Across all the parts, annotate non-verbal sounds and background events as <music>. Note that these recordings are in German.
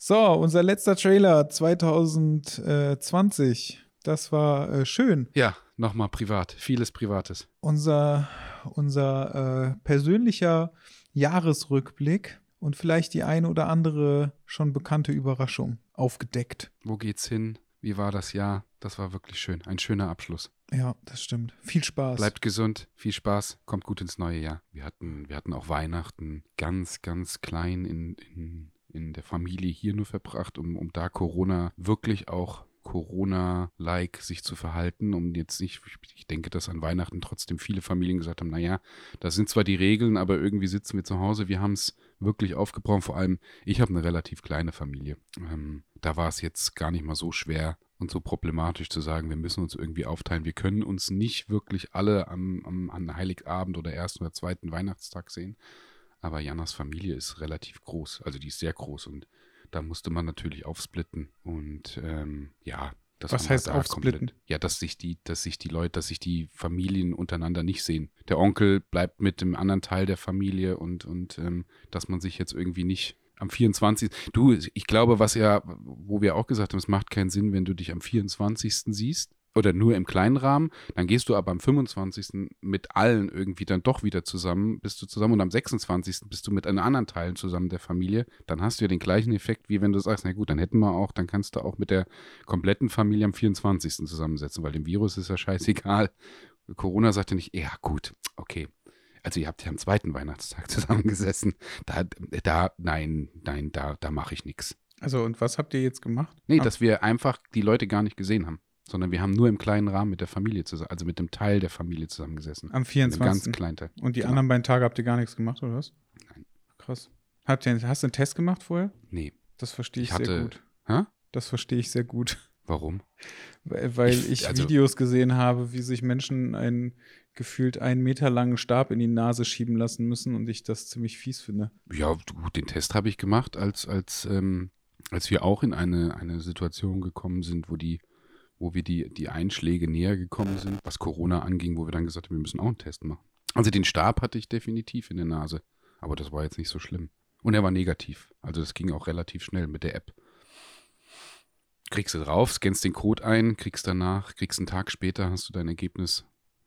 So, unser letzter Trailer 2020. Das war äh, schön. Ja, nochmal privat. Vieles Privates. Unser, unser äh, persönlicher Jahresrückblick und vielleicht die eine oder andere schon bekannte Überraschung aufgedeckt. Wo geht's hin? Wie war das Jahr? Das war wirklich schön. Ein schöner Abschluss. Ja, das stimmt. Viel Spaß. Bleibt gesund, viel Spaß, kommt gut ins neue Jahr. Wir hatten, wir hatten auch Weihnachten ganz, ganz klein in, in, in der Familie hier nur verbracht, um, um da Corona wirklich auch Corona-like sich zu verhalten, um jetzt nicht, ich denke, dass an Weihnachten trotzdem viele Familien gesagt haben, naja, das sind zwar die Regeln, aber irgendwie sitzen wir zu Hause, wir haben es wirklich aufgebraucht. Vor allem, ich habe eine relativ kleine Familie. Ähm, da war es jetzt gar nicht mal so schwer und so problematisch zu sagen, wir müssen uns irgendwie aufteilen. Wir können uns nicht wirklich alle am, am, an Heiligabend oder ersten oder zweiten Weihnachtstag sehen. Aber Janas Familie ist relativ groß, also die ist sehr groß und da musste man natürlich aufsplitten. Und ähm, ja, das Was heißt aufsplitten? Komplett, ja, dass sich die, dass sich die Leute, dass sich die Familien untereinander nicht sehen. Der Onkel bleibt mit dem anderen Teil der Familie und, und ähm, dass man sich jetzt irgendwie nicht am 24. Du, ich glaube, was ja, wo wir auch gesagt haben, es macht keinen Sinn, wenn du dich am 24. siehst oder nur im kleinen Rahmen, dann gehst du aber am 25. mit allen irgendwie dann doch wieder zusammen, bist du zusammen und am 26. bist du mit einem anderen Teilen zusammen der Familie, dann hast du ja den gleichen Effekt, wie wenn du sagst, na gut, dann hätten wir auch, dann kannst du auch mit der kompletten Familie am 24. zusammensetzen, weil dem Virus ist ja scheißegal. Corona sagt ja nicht, ja gut, okay. Also ihr habt ja am zweiten Weihnachtstag zusammengesessen. Da, da, nein, nein, da, da mache ich nichts. Also und was habt ihr jetzt gemacht? Nee, dass wir einfach die Leute gar nicht gesehen haben sondern wir haben nur im kleinen Rahmen mit der Familie zusammen, also mit dem Teil der Familie zusammengesessen. Am 24. Ganz kleinen Teil. Und die genau. anderen beiden Tage habt ihr gar nichts gemacht, oder was? Nein. Krass. Habt ihr, hast du einen Test gemacht vorher? Nee. Das verstehe ich, ich hatte, sehr gut. Hä? Das verstehe ich sehr gut. Warum? Weil, weil ich, ich also, Videos gesehen habe, wie sich Menschen einen gefühlt einen Meter langen Stab in die Nase schieben lassen müssen und ich das ziemlich fies finde. Ja, gut, den Test habe ich gemacht, als, als, ähm, als wir auch in eine, eine Situation gekommen sind, wo die wo wir die, die Einschläge näher gekommen sind, was Corona anging, wo wir dann gesagt haben, wir müssen auch einen Test machen. Also den Stab hatte ich definitiv in der Nase, aber das war jetzt nicht so schlimm. Und er war negativ. Also das ging auch relativ schnell mit der App. Kriegst du drauf, scannst den Code ein, kriegst danach, kriegst einen Tag später, hast du dein Ergebnis.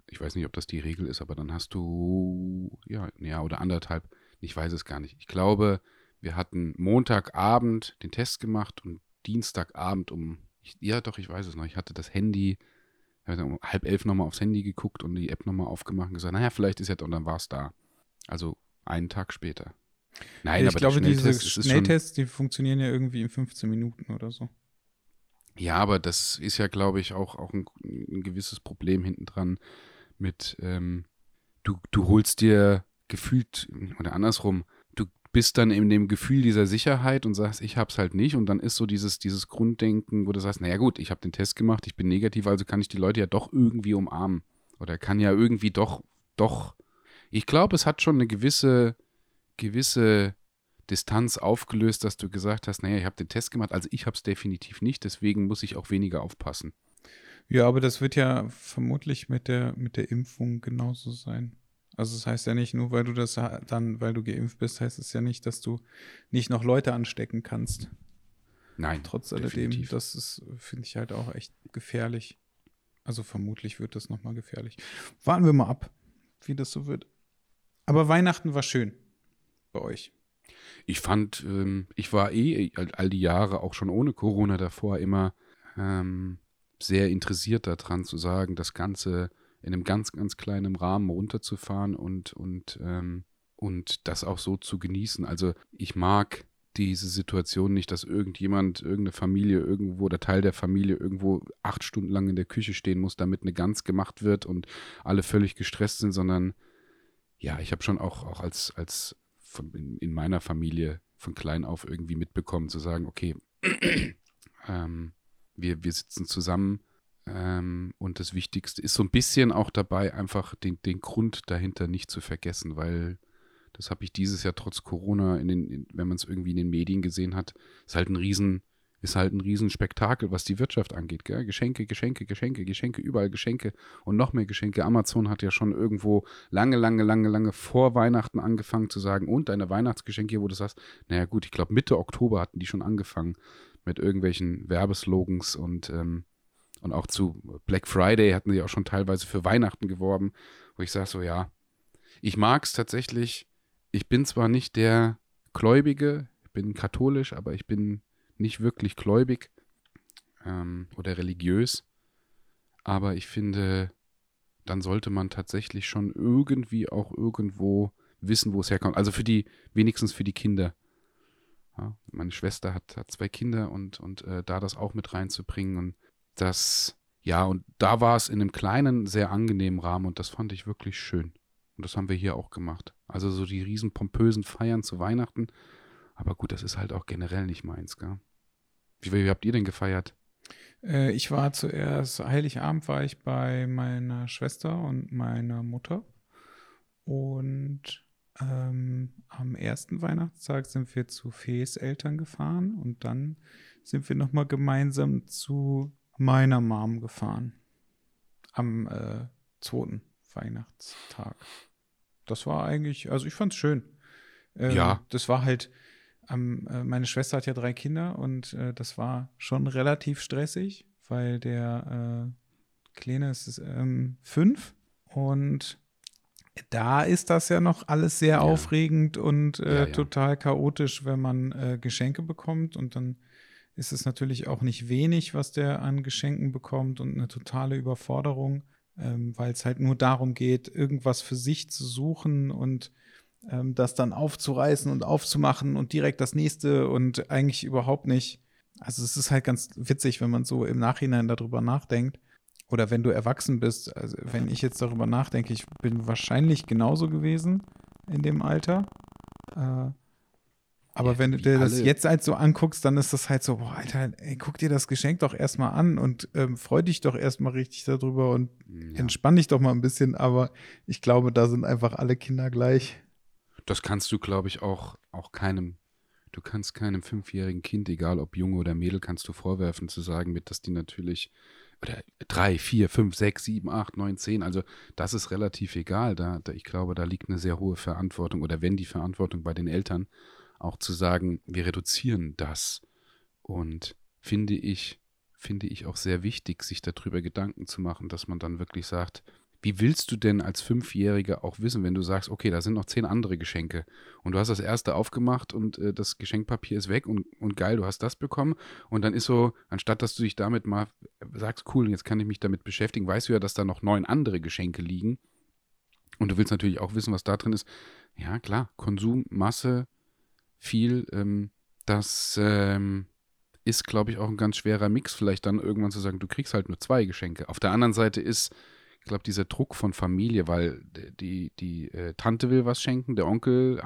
Ich weiß nicht, ob das die Regel ist, aber dann hast du, ja, ja, oder anderthalb. Ich weiß es gar nicht. Ich glaube, wir hatten Montagabend den Test gemacht und Dienstagabend um ich, ja, doch, ich weiß es noch. Ich hatte das Handy, um halb elf nochmal aufs Handy geguckt und die App nochmal aufgemacht und gesagt, naja, vielleicht ist jetzt, und dann war es da. Also einen Tag später. Nein, ich aber glaube, diese Schnelltests, die funktionieren ja irgendwie in 15 Minuten oder so. Ja, aber das ist ja, glaube ich, auch, auch ein, ein gewisses Problem hinten dran mit, ähm, du, du holst dir gefühlt, oder andersrum, bist dann in dem Gefühl dieser Sicherheit und sagst, ich hab's halt nicht. Und dann ist so dieses, dieses Grunddenken, wo du sagst, naja gut, ich habe den Test gemacht, ich bin negativ, also kann ich die Leute ja doch irgendwie umarmen. Oder kann ja irgendwie doch, doch. Ich glaube, es hat schon eine gewisse, gewisse Distanz aufgelöst, dass du gesagt hast, naja, ich habe den Test gemacht, also ich habe es definitiv nicht, deswegen muss ich auch weniger aufpassen. Ja, aber das wird ja vermutlich mit der, mit der Impfung genauso sein. Also das heißt ja nicht, nur weil du das dann, weil du geimpft bist, heißt es ja nicht, dass du nicht noch Leute anstecken kannst. Nein. Trotz alledem, das ist, finde ich halt auch echt gefährlich. Also vermutlich wird das nochmal gefährlich. Warten wir mal ab, wie das so wird. Aber Weihnachten war schön bei euch. Ich fand, ähm, ich war eh all die Jahre, auch schon ohne Corona davor, immer ähm, sehr interessiert daran zu sagen, das Ganze in einem ganz, ganz kleinen Rahmen runterzufahren und, und, ähm, und das auch so zu genießen. Also ich mag diese Situation nicht, dass irgendjemand, irgendeine Familie irgendwo oder Teil der Familie irgendwo acht Stunden lang in der Küche stehen muss, damit eine Gans gemacht wird und alle völlig gestresst sind, sondern ja, ich habe schon auch, auch als, als von, in, in, meiner Familie von klein auf irgendwie mitbekommen, zu sagen, okay, <clears throat> ähm, wir, wir sitzen zusammen, ähm, und das Wichtigste ist so ein bisschen auch dabei, einfach den, den Grund dahinter nicht zu vergessen, weil das habe ich dieses Jahr trotz Corona, in den, in, wenn man es irgendwie in den Medien gesehen hat, ist halt ein riesen, ist halt ein Riesenspektakel, was die Wirtschaft angeht. Gell? Geschenke, Geschenke, Geschenke, Geschenke, überall Geschenke und noch mehr Geschenke. Amazon hat ja schon irgendwo lange, lange, lange, lange vor Weihnachten angefangen zu sagen, und deine Weihnachtsgeschenke, wo du sagst, naja gut, ich glaube Mitte Oktober hatten die schon angefangen mit irgendwelchen Werbeslogans und, ähm, und auch zu Black Friday hatten sie auch schon teilweise für Weihnachten geworben, wo ich sage so, ja, ich mag es tatsächlich. Ich bin zwar nicht der Gläubige, ich bin katholisch, aber ich bin nicht wirklich gläubig ähm, oder religiös. Aber ich finde, dann sollte man tatsächlich schon irgendwie auch irgendwo wissen, wo es herkommt. Also für die, wenigstens für die Kinder. Ja, meine Schwester hat, hat zwei Kinder und, und äh, da das auch mit reinzubringen und das, ja, und da war es in einem kleinen, sehr angenehmen Rahmen und das fand ich wirklich schön. Und das haben wir hier auch gemacht. Also so die riesen pompösen Feiern zu Weihnachten. Aber gut, das ist halt auch generell nicht meins, gell? Wie, wie habt ihr denn gefeiert? Äh, ich war zuerst, Heiligabend war ich bei meiner Schwester und meiner Mutter. Und ähm, am ersten Weihnachtstag sind wir zu Fees Eltern gefahren und dann sind wir nochmal gemeinsam zu meiner Mom gefahren. Am äh, zweiten Weihnachtstag. Das war eigentlich, also ich fand's schön. Ähm, ja. Das war halt, ähm, meine Schwester hat ja drei Kinder und äh, das war schon relativ stressig, weil der äh, Kleine ist ähm, fünf und da ist das ja noch alles sehr ja. aufregend und äh, ja, ja. total chaotisch, wenn man äh, Geschenke bekommt und dann ist es natürlich auch nicht wenig, was der an Geschenken bekommt und eine totale Überforderung, ähm, weil es halt nur darum geht, irgendwas für sich zu suchen und ähm, das dann aufzureißen und aufzumachen und direkt das nächste und eigentlich überhaupt nicht. Also es ist halt ganz witzig, wenn man so im Nachhinein darüber nachdenkt oder wenn du erwachsen bist, also wenn ich jetzt darüber nachdenke, ich bin wahrscheinlich genauso gewesen in dem Alter. Äh, aber ja, wenn du dir das jetzt halt so anguckst, dann ist das halt so, boah, Alter, ey, guck dir das Geschenk doch erstmal an und ähm, freu dich doch erstmal richtig darüber und ja. entspann dich doch mal ein bisschen. Aber ich glaube, da sind einfach alle Kinder gleich. Das kannst du, glaube ich, auch, auch keinem, du kannst keinem fünfjährigen Kind, egal ob Junge oder Mädel, kannst du vorwerfen zu sagen, mit, dass die natürlich oder drei, vier, fünf, sechs, sieben, acht, neun, zehn. Also das ist relativ egal. Da, da, ich glaube, da liegt eine sehr hohe Verantwortung oder wenn die Verantwortung bei den Eltern, auch zu sagen, wir reduzieren das. Und finde ich, finde ich auch sehr wichtig, sich darüber Gedanken zu machen, dass man dann wirklich sagt, wie willst du denn als Fünfjähriger auch wissen, wenn du sagst, okay, da sind noch zehn andere Geschenke und du hast das erste aufgemacht und äh, das Geschenkpapier ist weg und, und geil, du hast das bekommen und dann ist so, anstatt dass du dich damit mal sagst, cool, jetzt kann ich mich damit beschäftigen, weißt du ja, dass da noch neun andere Geschenke liegen und du willst natürlich auch wissen, was da drin ist. Ja, klar, Konsum, Masse, viel, ähm, das ähm, ist, glaube ich, auch ein ganz schwerer Mix, vielleicht dann irgendwann zu sagen, du kriegst halt nur zwei Geschenke. Auf der anderen Seite ist ich glaube, dieser Druck von Familie, weil die, die äh, Tante will was schenken, der Onkel,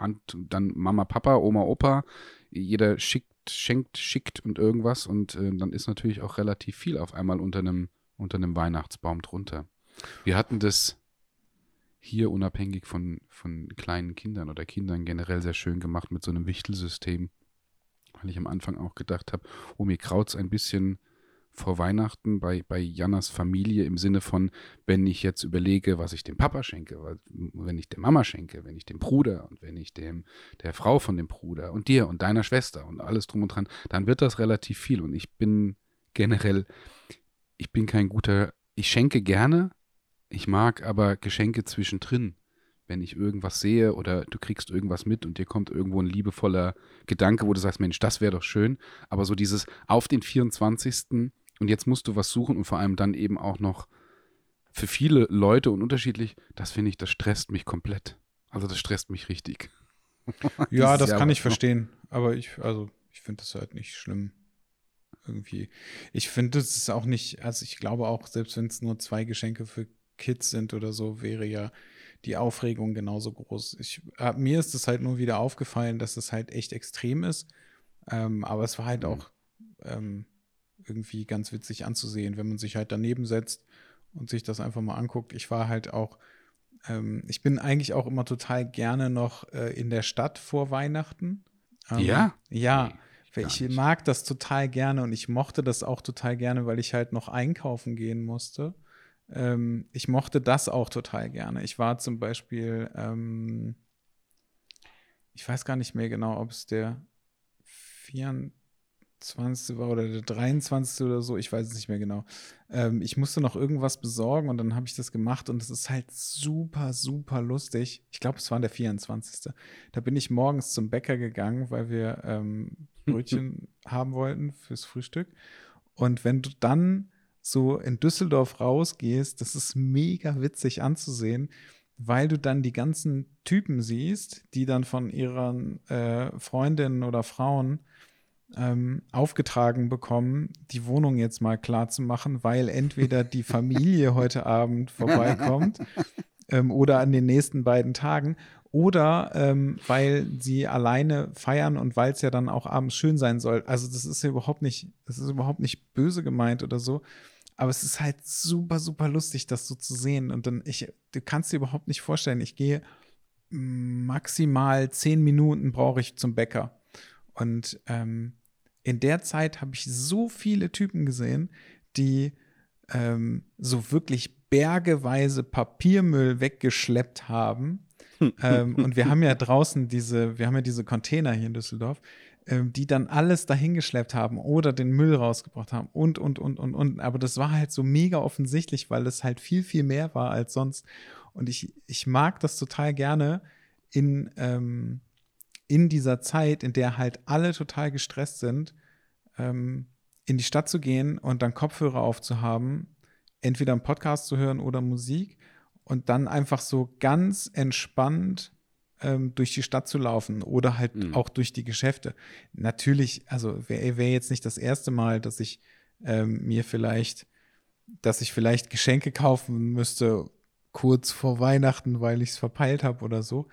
dann Mama, Papa, Oma, Opa, jeder schickt, schenkt, schickt und irgendwas und äh, dann ist natürlich auch relativ viel auf einmal unter einem, unter einem Weihnachtsbaum drunter. Wir hatten das hier unabhängig von, von kleinen Kindern oder Kindern generell sehr schön gemacht mit so einem Wichtelsystem, weil ich am Anfang auch gedacht habe, oh, mir kraut es ein bisschen vor Weihnachten bei, bei Jannas Familie im Sinne von, wenn ich jetzt überlege, was ich dem Papa schenke, wenn ich der Mama schenke, wenn ich dem Bruder und wenn ich dem der Frau von dem Bruder und dir und deiner Schwester und alles drum und dran, dann wird das relativ viel. Und ich bin generell, ich bin kein guter, ich schenke gerne, ich mag aber Geschenke zwischendrin wenn ich irgendwas sehe oder du kriegst irgendwas mit und dir kommt irgendwo ein liebevoller Gedanke, wo du sagst, Mensch, das wäre doch schön. Aber so dieses auf den 24 und jetzt musst du was suchen und vor allem dann eben auch noch für viele Leute und unterschiedlich, das finde ich, das stresst mich komplett. Also das stresst mich richtig. <laughs> ja, das Jahr kann ich verstehen. Aber ich, also ich finde das halt nicht schlimm. Irgendwie. Ich finde, es ist auch nicht, also ich glaube auch, selbst wenn es nur zwei Geschenke für Kids sind oder so, wäre ja die Aufregung genauso groß. Ich, äh, mir ist es halt nur wieder aufgefallen, dass es halt echt extrem ist. Ähm, aber es war halt mhm. auch ähm, irgendwie ganz witzig anzusehen, wenn man sich halt daneben setzt und sich das einfach mal anguckt. Ich war halt auch, ähm, ich bin eigentlich auch immer total gerne noch äh, in der Stadt vor Weihnachten. Ähm, ja? Ja, Weil ich mag das total gerne und ich mochte das auch total gerne, weil ich halt noch einkaufen gehen musste. Ähm, ich mochte das auch total gerne. Ich war zum Beispiel, ähm, ich weiß gar nicht mehr genau, ob es der 24. 20. war oder der 23. oder so, ich weiß es nicht mehr genau. Ähm, ich musste noch irgendwas besorgen und dann habe ich das gemacht und es ist halt super, super lustig. Ich glaube, es war der 24. Da bin ich morgens zum Bäcker gegangen, weil wir ähm, Brötchen <laughs> haben wollten fürs Frühstück. Und wenn du dann so in Düsseldorf rausgehst, das ist mega witzig anzusehen, weil du dann die ganzen Typen siehst, die dann von ihren äh, Freundinnen oder Frauen ähm, aufgetragen bekommen, die Wohnung jetzt mal klar zu machen, weil entweder die <laughs> Familie heute Abend vorbeikommt <laughs> ähm, oder an den nächsten beiden Tagen oder ähm, weil sie alleine feiern und weil es ja dann auch abends schön sein soll. Also das ist ja überhaupt nicht, das ist überhaupt nicht böse gemeint oder so. Aber es ist halt super, super lustig, das so zu sehen. Und dann, ich, du kannst dir überhaupt nicht vorstellen, ich gehe maximal zehn Minuten brauche ich zum Bäcker. Und ähm, in der Zeit habe ich so viele Typen gesehen, die ähm, so wirklich bergeweise Papiermüll weggeschleppt haben. <laughs> ähm, und wir haben ja draußen diese, wir haben ja diese Container hier in Düsseldorf, die dann alles dahingeschleppt haben oder den Müll rausgebracht haben und, und, und, und, und. Aber das war halt so mega offensichtlich, weil es halt viel, viel mehr war als sonst. Und ich, ich mag das total gerne in, ähm, in dieser Zeit, in der halt alle total gestresst sind, ähm, in die Stadt zu gehen und dann Kopfhörer aufzuhaben, entweder einen Podcast zu hören oder Musik und dann einfach so ganz entspannt ähm, durch die Stadt zu laufen oder halt mhm. auch durch die Geschäfte. Natürlich, also wäre wär jetzt nicht das erste Mal, dass ich ähm, mir vielleicht, dass ich vielleicht Geschenke kaufen müsste kurz vor Weihnachten, weil ich es verpeilt habe oder so.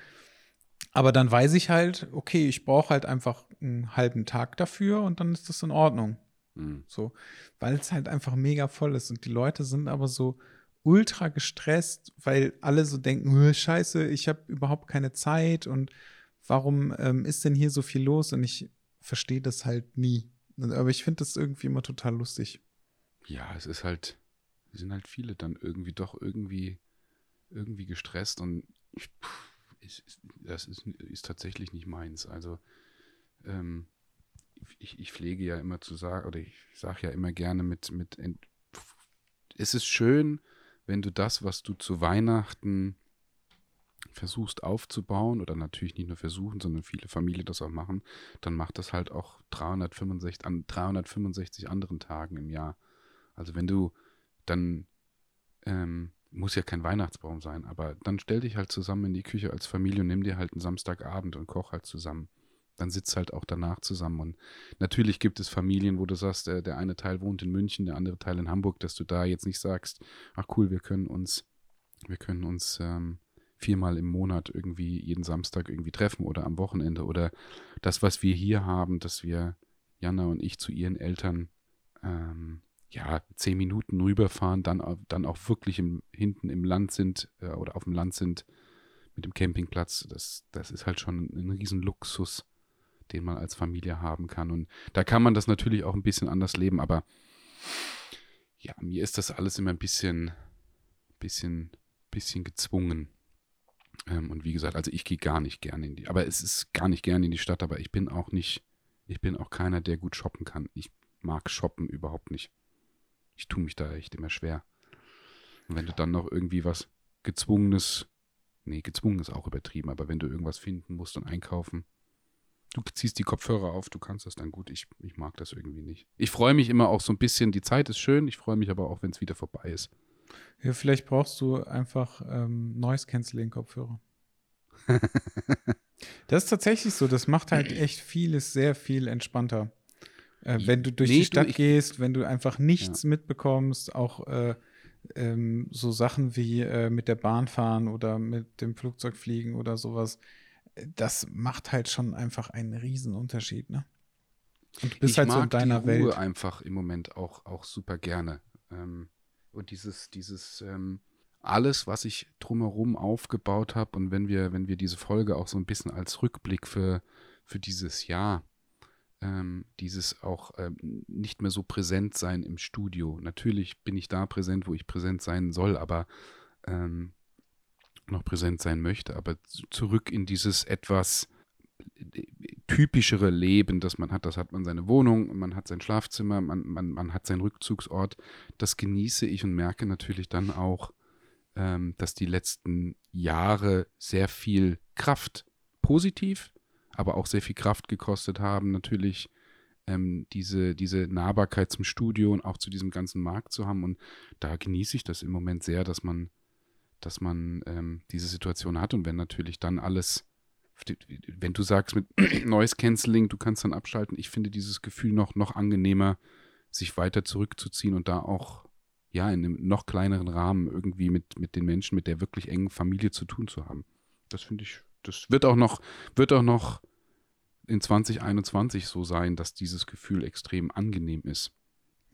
Aber dann weiß ich halt, okay, ich brauche halt einfach einen halben Tag dafür und dann ist das in Ordnung. Mhm. So, weil es halt einfach mega voll ist und die Leute sind aber so ultra gestresst, weil alle so denken, scheiße, ich habe überhaupt keine Zeit und warum ähm, ist denn hier so viel los? Und ich verstehe das halt nie. Aber ich finde das irgendwie immer total lustig. Ja, es ist halt, sind halt viele dann irgendwie doch irgendwie, irgendwie gestresst und ich, pff, ist, das ist, ist tatsächlich nicht meins. Also ähm, ich, ich pflege ja immer zu sagen, oder ich sage ja immer gerne mit, mit es ist schön, wenn du das, was du zu Weihnachten versuchst aufzubauen, oder natürlich nicht nur versuchen, sondern viele Familien das auch machen, dann macht das halt auch 365 an 365 anderen Tagen im Jahr. Also wenn du dann ähm, muss ja kein Weihnachtsbaum sein, aber dann stell dich halt zusammen in die Küche als Familie und nimm dir halt einen Samstagabend und koch halt zusammen. Dann sitzt halt auch danach zusammen. Und natürlich gibt es Familien, wo du sagst, der, der eine Teil wohnt in München, der andere Teil in Hamburg, dass du da jetzt nicht sagst, ach cool, wir können uns, wir können uns ähm, viermal im Monat irgendwie jeden Samstag irgendwie treffen oder am Wochenende oder das, was wir hier haben, dass wir Jana und ich zu ihren Eltern ähm, ja, zehn Minuten rüberfahren, dann, dann auch wirklich im, hinten im Land sind äh, oder auf dem Land sind mit dem Campingplatz, das, das ist halt schon ein, ein Riesenluxus, den man als Familie haben kann. Und da kann man das natürlich auch ein bisschen anders leben, aber ja, mir ist das alles immer ein bisschen, bisschen, bisschen gezwungen. Ähm, und wie gesagt, also ich gehe gar nicht gerne in die, aber es ist gar nicht gerne in die Stadt, aber ich bin auch nicht, ich bin auch keiner, der gut shoppen kann. Ich mag shoppen überhaupt nicht ich tue mich da echt immer schwer. Und wenn du dann noch irgendwie was gezwungenes, nee, gezwungen ist auch übertrieben, aber wenn du irgendwas finden musst und einkaufen, du ziehst die Kopfhörer auf, du kannst das dann gut. Ich, ich mag das irgendwie nicht. Ich freue mich immer auch so ein bisschen, die Zeit ist schön, ich freue mich aber auch, wenn es wieder vorbei ist. Ja, vielleicht brauchst du einfach ähm, Noise Canceling Kopfhörer. <laughs> das ist tatsächlich so, das macht halt echt vieles sehr viel entspannter. Äh, wenn du durch nee, die Stadt du, gehst, wenn du einfach nichts ja. mitbekommst, auch äh, ähm, so Sachen wie äh, mit der Bahn fahren oder mit dem Flugzeug fliegen oder sowas, das macht halt schon einfach einen Riesenunterschied, ne? Und du bist ich halt so in deiner die Ruhe Welt. einfach im Moment auch, auch super gerne. Ähm, und dieses, dieses, ähm, alles, was ich drumherum aufgebaut habe und wenn wir, wenn wir diese Folge auch so ein bisschen als Rückblick für, für dieses Jahr ähm, dieses auch ähm, nicht mehr so präsent sein im Studio. Natürlich bin ich da präsent, wo ich präsent sein soll, aber ähm, noch präsent sein möchte, aber zurück in dieses etwas äh, typischere Leben, das man hat. Das hat man seine Wohnung, man hat sein Schlafzimmer, man, man, man hat seinen Rückzugsort. Das genieße ich und merke natürlich dann auch, ähm, dass die letzten Jahre sehr viel Kraft, positiv, aber auch sehr viel Kraft gekostet haben, natürlich ähm, diese, diese Nahbarkeit zum Studio und auch zu diesem ganzen Markt zu haben. Und da genieße ich das im Moment sehr, dass man, dass man ähm, diese Situation hat. Und wenn natürlich dann alles, wenn du sagst mit <clears throat> Noise Cancelling, du kannst dann abschalten, ich finde dieses Gefühl noch, noch angenehmer, sich weiter zurückzuziehen und da auch ja, in einem noch kleineren Rahmen irgendwie mit, mit den Menschen, mit der wirklich engen Familie zu tun zu haben. Das finde ich, das wird auch noch, wird auch noch in 2021 so sein, dass dieses Gefühl extrem angenehm ist.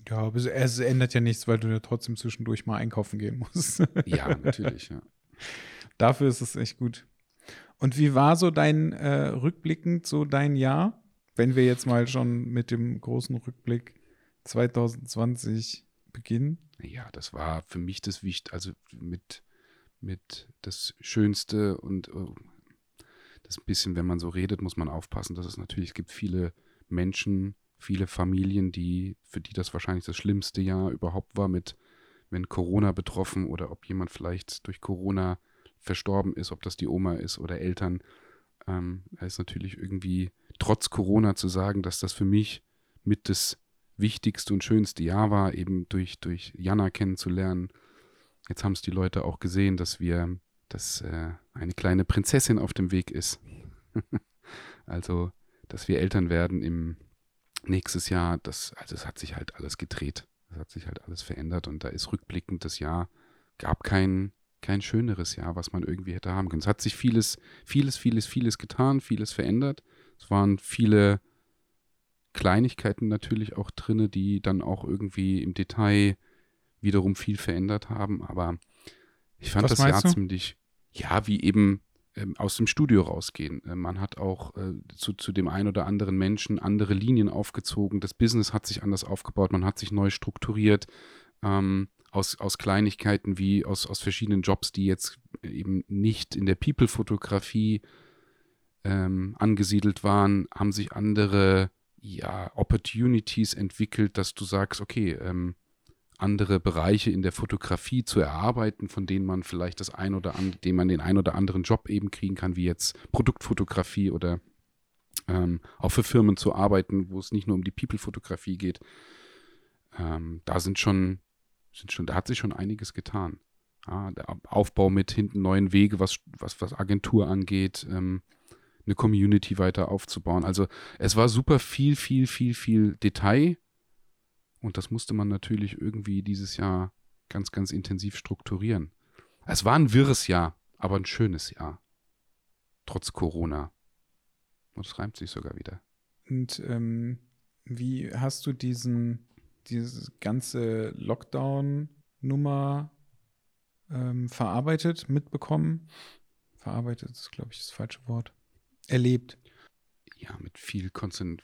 Ja, aber es ändert ja nichts, weil du ja trotzdem zwischendurch mal einkaufen gehen musst. <laughs> ja, natürlich, ja. Dafür ist es echt gut. Und wie war so dein äh, rückblickend so dein Jahr, wenn wir jetzt mal schon mit dem großen Rückblick 2020 beginnen? Ja, das war für mich das Wichtigste, also mit, mit das Schönste und oh, das bisschen, wenn man so redet, muss man aufpassen, dass es natürlich, es gibt viele Menschen, viele Familien, die, für die das wahrscheinlich das schlimmste Jahr überhaupt war, mit wenn Corona betroffen oder ob jemand vielleicht durch Corona verstorben ist, ob das die Oma ist oder Eltern. Ähm, ist natürlich irgendwie trotz Corona zu sagen, dass das für mich mit das wichtigste und schönste Jahr war, eben durch, durch Jana kennenzulernen. Jetzt haben es die Leute auch gesehen, dass wir, dass äh, eine kleine Prinzessin auf dem Weg ist. <laughs> also, dass wir Eltern werden im nächstes Jahr, das, also es hat sich halt alles gedreht. Es hat sich halt alles verändert und da ist rückblickend das Jahr, gab kein, kein schöneres Jahr, was man irgendwie hätte haben können. Es hat sich vieles, vieles, vieles, vieles getan, vieles verändert. Es waren viele Kleinigkeiten natürlich auch drin, die dann auch irgendwie im Detail wiederum viel verändert haben. Aber ich fand Was das Jahr du? ziemlich, ja, wie eben aus dem Studio rausgehen. Äh, man hat auch äh, zu, zu dem einen oder anderen Menschen andere Linien aufgezogen. Das Business hat sich anders aufgebaut. Man hat sich neu strukturiert. Ähm, aus, aus Kleinigkeiten wie aus, aus verschiedenen Jobs, die jetzt eben nicht in der People-Fotografie ähm, angesiedelt waren, haben sich andere ja, Opportunities entwickelt, dass du sagst, okay, ähm, andere Bereiche in der Fotografie zu erarbeiten, von denen man vielleicht das ein oder an, dem man den ein oder anderen Job eben kriegen kann, wie jetzt Produktfotografie oder ähm, auch für Firmen zu arbeiten, wo es nicht nur um die People-Fotografie geht. Ähm, da sind schon, sind schon, da hat sich schon einiges getan. Ja, der Aufbau mit hinten neuen Wege, was, was, was Agentur angeht, ähm, eine Community weiter aufzubauen. Also es war super viel, viel, viel, viel Detail und das musste man natürlich irgendwie dieses Jahr ganz, ganz intensiv strukturieren. Es war ein wirres Jahr, aber ein schönes Jahr. Trotz Corona. Und es reimt sich sogar wieder. Und ähm, wie hast du diesen, diese ganze Lockdown-Nummer ähm, verarbeitet, mitbekommen? Verarbeitet ist, glaube ich, das falsche Wort erlebt? Ja, mit viel,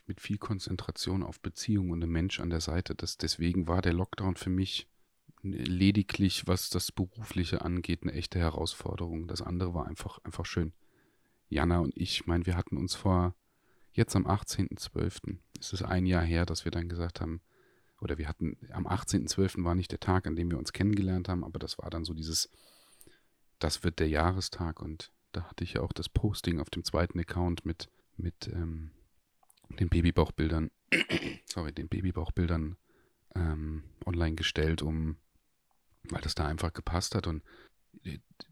mit viel Konzentration auf Beziehungen und einem Mensch an der Seite. Das, deswegen war der Lockdown für mich lediglich, was das Berufliche angeht, eine echte Herausforderung. Das andere war einfach, einfach schön. Jana und ich, meine, wir hatten uns vor, jetzt am 18.12., ist es ein Jahr her, dass wir dann gesagt haben, oder wir hatten, am 18.12. war nicht der Tag, an dem wir uns kennengelernt haben, aber das war dann so dieses, das wird der Jahrestag und da hatte ich ja auch das Posting auf dem zweiten Account mit, mit ähm, den Babybauchbildern, <coughs> sorry, den Babybauchbildern ähm, online gestellt, um, weil das da einfach gepasst hat. Und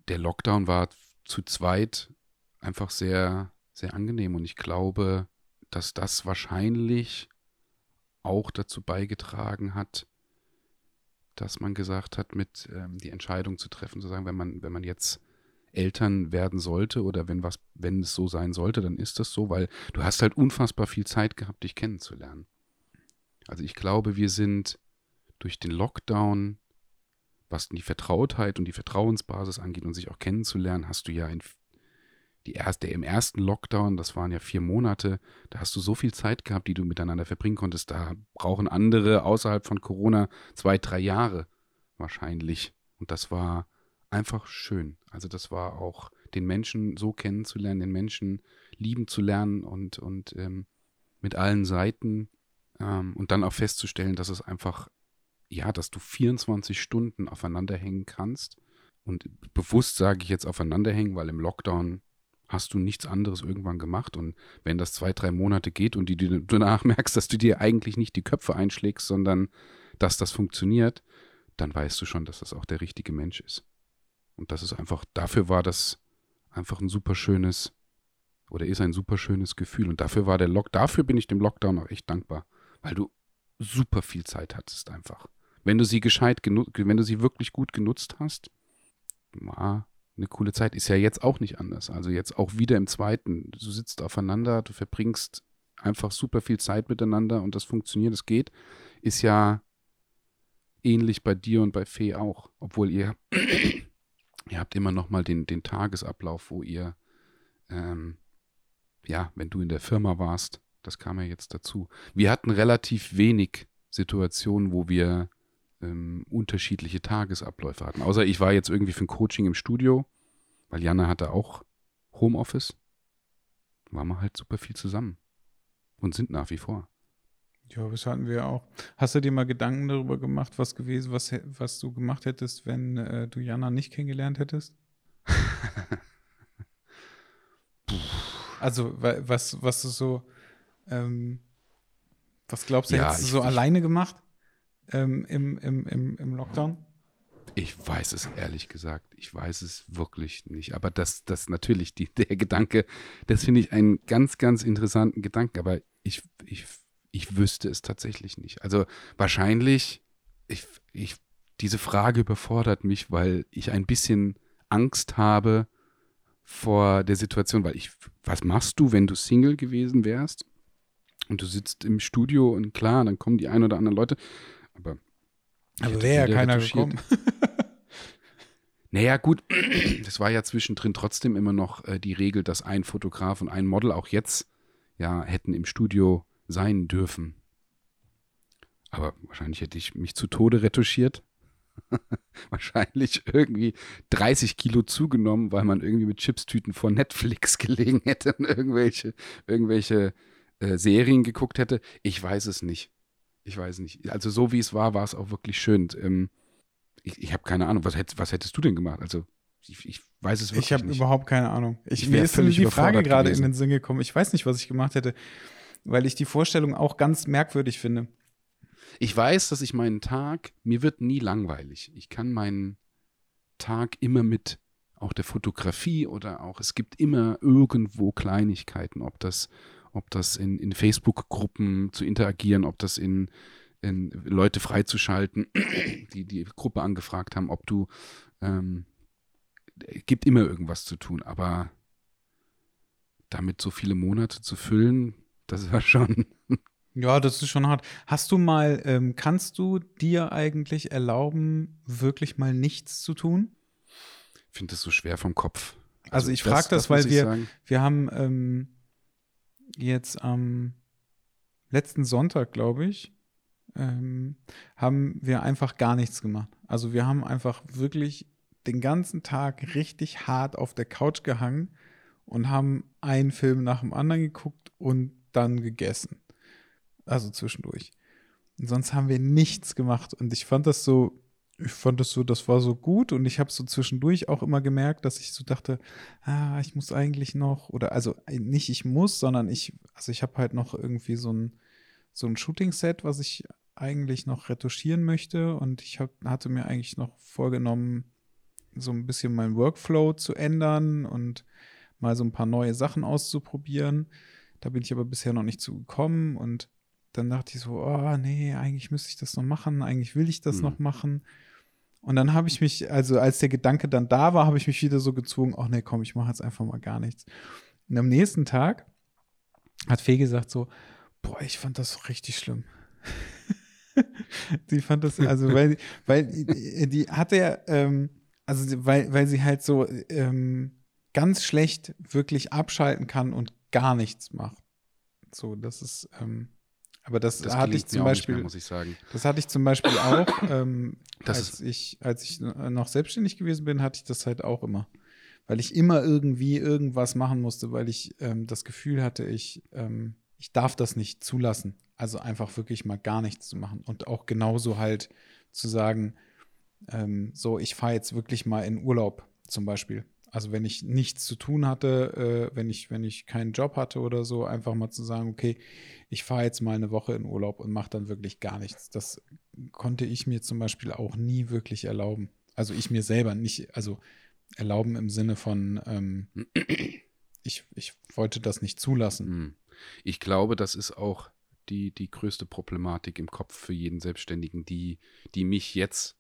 der Lockdown war zu zweit einfach sehr, sehr angenehm. Und ich glaube, dass das wahrscheinlich auch dazu beigetragen hat, dass man gesagt hat, mit ähm, die Entscheidung zu treffen, zu sagen, wenn man, wenn man jetzt Eltern werden sollte oder wenn was, wenn es so sein sollte, dann ist das so, weil du hast halt unfassbar viel Zeit gehabt, dich kennenzulernen. Also ich glaube, wir sind durch den Lockdown, was die Vertrautheit und die Vertrauensbasis angeht und sich auch kennenzulernen, hast du ja in die erste, im ersten Lockdown, das waren ja vier Monate, da hast du so viel Zeit gehabt, die du miteinander verbringen konntest. Da brauchen andere außerhalb von Corona zwei, drei Jahre wahrscheinlich. Und das war einfach schön. Also das war auch den Menschen so kennenzulernen, den Menschen lieben zu lernen und, und ähm, mit allen Seiten ähm, und dann auch festzustellen, dass es einfach, ja, dass du 24 Stunden aufeinander hängen kannst. Und bewusst sage ich jetzt aufeinander hängen, weil im Lockdown hast du nichts anderes irgendwann gemacht. Und wenn das zwei, drei Monate geht und die, du danach merkst, dass du dir eigentlich nicht die Köpfe einschlägst, sondern dass das funktioniert, dann weißt du schon, dass das auch der richtige Mensch ist. Und das ist einfach, dafür war das einfach ein super schönes oder ist ein super schönes Gefühl. Und dafür war der Lock, dafür bin ich dem Lockdown auch echt dankbar, weil du super viel Zeit hattest einfach. Wenn du sie gescheit wenn du sie wirklich gut genutzt hast, war eine coole Zeit. Ist ja jetzt auch nicht anders. Also jetzt auch wieder im zweiten. Du sitzt aufeinander, du verbringst einfach super viel Zeit miteinander und das funktioniert, es geht. Ist ja ähnlich bei dir und bei Fee auch. Obwohl ihr, ihr habt immer noch mal den, den Tagesablauf, wo ihr, ähm, ja, wenn du in der Firma warst, das kam ja jetzt dazu. Wir hatten relativ wenig Situationen, wo wir ähm, unterschiedliche Tagesabläufe hatten. Außer ich war jetzt irgendwie für ein Coaching im Studio, weil Jana hatte auch Homeoffice. Waren wir halt super viel zusammen. Und sind nach wie vor. Ja, das hatten wir auch. Hast du dir mal Gedanken darüber gemacht, was gewesen, was, was du gemacht hättest, wenn äh, du Jana nicht kennengelernt hättest? also, was, was du so, ähm, was glaubst du, ja, hättest du so alleine gemacht? ähm, im, im, im, im Lockdown? Ich weiß es ehrlich gesagt. Ich weiß es wirklich nicht. Aber das, das natürlich, die, der Gedanke, das finde ich einen ganz, ganz interessanten Gedanken. Aber ich, ich, ich wüsste es tatsächlich nicht. Also wahrscheinlich, ich, ich, diese Frage überfordert mich, weil ich ein bisschen Angst habe vor der Situation, weil ich, was machst du, wenn du Single gewesen wärst? Und du sitzt im Studio und klar, dann kommen die ein oder anderen Leute. Aber, aber wäre ja keiner gekommen. <laughs> Naja, gut, <clears throat> das war ja zwischendrin trotzdem immer noch äh, die Regel, dass ein Fotograf und ein Model auch jetzt ja hätten im Studio sein dürfen. Aber wahrscheinlich hätte ich mich zu Tode retuschiert. <laughs> wahrscheinlich irgendwie 30 Kilo zugenommen, weil man irgendwie mit Chipstüten vor Netflix <laughs> gelegen hätte und irgendwelche, irgendwelche äh, Serien geguckt hätte. Ich weiß es nicht ich weiß nicht. Also so wie es war, war es auch wirklich schön. Ähm, ich, ich habe keine Ahnung. Was, hätt, was hättest du denn gemacht? Also ich, ich weiß es wirklich ich nicht. Ich habe überhaupt keine Ahnung. Ich, ich mir ist die Frage gerade in den Sinn gekommen. Ich weiß nicht, was ich gemacht hätte, weil ich die Vorstellung auch ganz merkwürdig finde. Ich weiß, dass ich meinen Tag, mir wird nie langweilig. Ich kann meinen Tag immer mit auch der Fotografie oder auch, es gibt immer irgendwo Kleinigkeiten, ob das ob das in, in Facebook-Gruppen zu interagieren, ob das in, in Leute freizuschalten, <clears throat> die die Gruppe angefragt haben, ob du, ähm, gibt immer irgendwas zu tun, aber damit so viele Monate zu füllen, das war schon. Ja, das ist schon hart. Hast du mal, ähm, kannst du dir eigentlich erlauben, wirklich mal nichts zu tun? Ich finde das so schwer vom Kopf. Also, also ich frage das, das, weil wir, wir haben ähm, jetzt am letzten Sonntag, glaube ich, ähm, haben wir einfach gar nichts gemacht. Also wir haben einfach wirklich den ganzen Tag richtig hart auf der Couch gehangen und haben einen Film nach dem anderen geguckt und dann gegessen. Also zwischendurch. Und sonst haben wir nichts gemacht. Und ich fand das so ich fand das so, das war so gut und ich habe so zwischendurch auch immer gemerkt, dass ich so dachte, ah, ich muss eigentlich noch oder also äh, nicht ich muss, sondern ich, also ich habe halt noch irgendwie so ein so ein Shooting-Set, was ich eigentlich noch retuschieren möchte und ich hab, hatte mir eigentlich noch vorgenommen, so ein bisschen meinen Workflow zu ändern und mal so ein paar neue Sachen auszuprobieren. Da bin ich aber bisher noch nicht zugekommen und dann dachte ich so, oh nee, eigentlich müsste ich das noch machen, eigentlich will ich das mhm. noch machen. Und dann habe ich mich, also als der Gedanke dann da war, habe ich mich wieder so gezwungen, ach nee, komm, ich mache jetzt einfach mal gar nichts. Und am nächsten Tag hat Fee gesagt so, boah, ich fand das richtig schlimm. <laughs> sie fand das, also weil, weil die hatte ja, ähm, also weil, weil sie halt so, ähm, ganz schlecht wirklich abschalten kann und gar nichts macht. So, das ist, ähm, aber das, Das hatte ich zum Beispiel, mehr, muss ich sagen. das hatte ich zum Beispiel auch, ähm, <laughs> als ich, als ich noch selbstständig gewesen bin, hatte ich das halt auch immer. Weil ich immer irgendwie irgendwas machen musste, weil ich ähm, das Gefühl hatte, ich, ähm, ich darf das nicht zulassen. Also einfach wirklich mal gar nichts zu machen. Und auch genauso halt zu sagen, ähm, so, ich fahre jetzt wirklich mal in Urlaub zum Beispiel. Also wenn ich nichts zu tun hatte, äh, wenn ich, wenn ich keinen Job hatte oder so, einfach mal zu sagen, okay, ich fahre jetzt mal eine Woche in Urlaub und mache dann wirklich gar nichts. Das konnte ich mir zum Beispiel auch nie wirklich erlauben. Also ich mir selber nicht, also erlauben im Sinne von, ähm, <clears throat> ich, ich wollte das nicht zulassen. Hm. Ich glaube, das ist auch die, die größte Problematik im Kopf für jeden Selbstständigen, die, die mich jetzt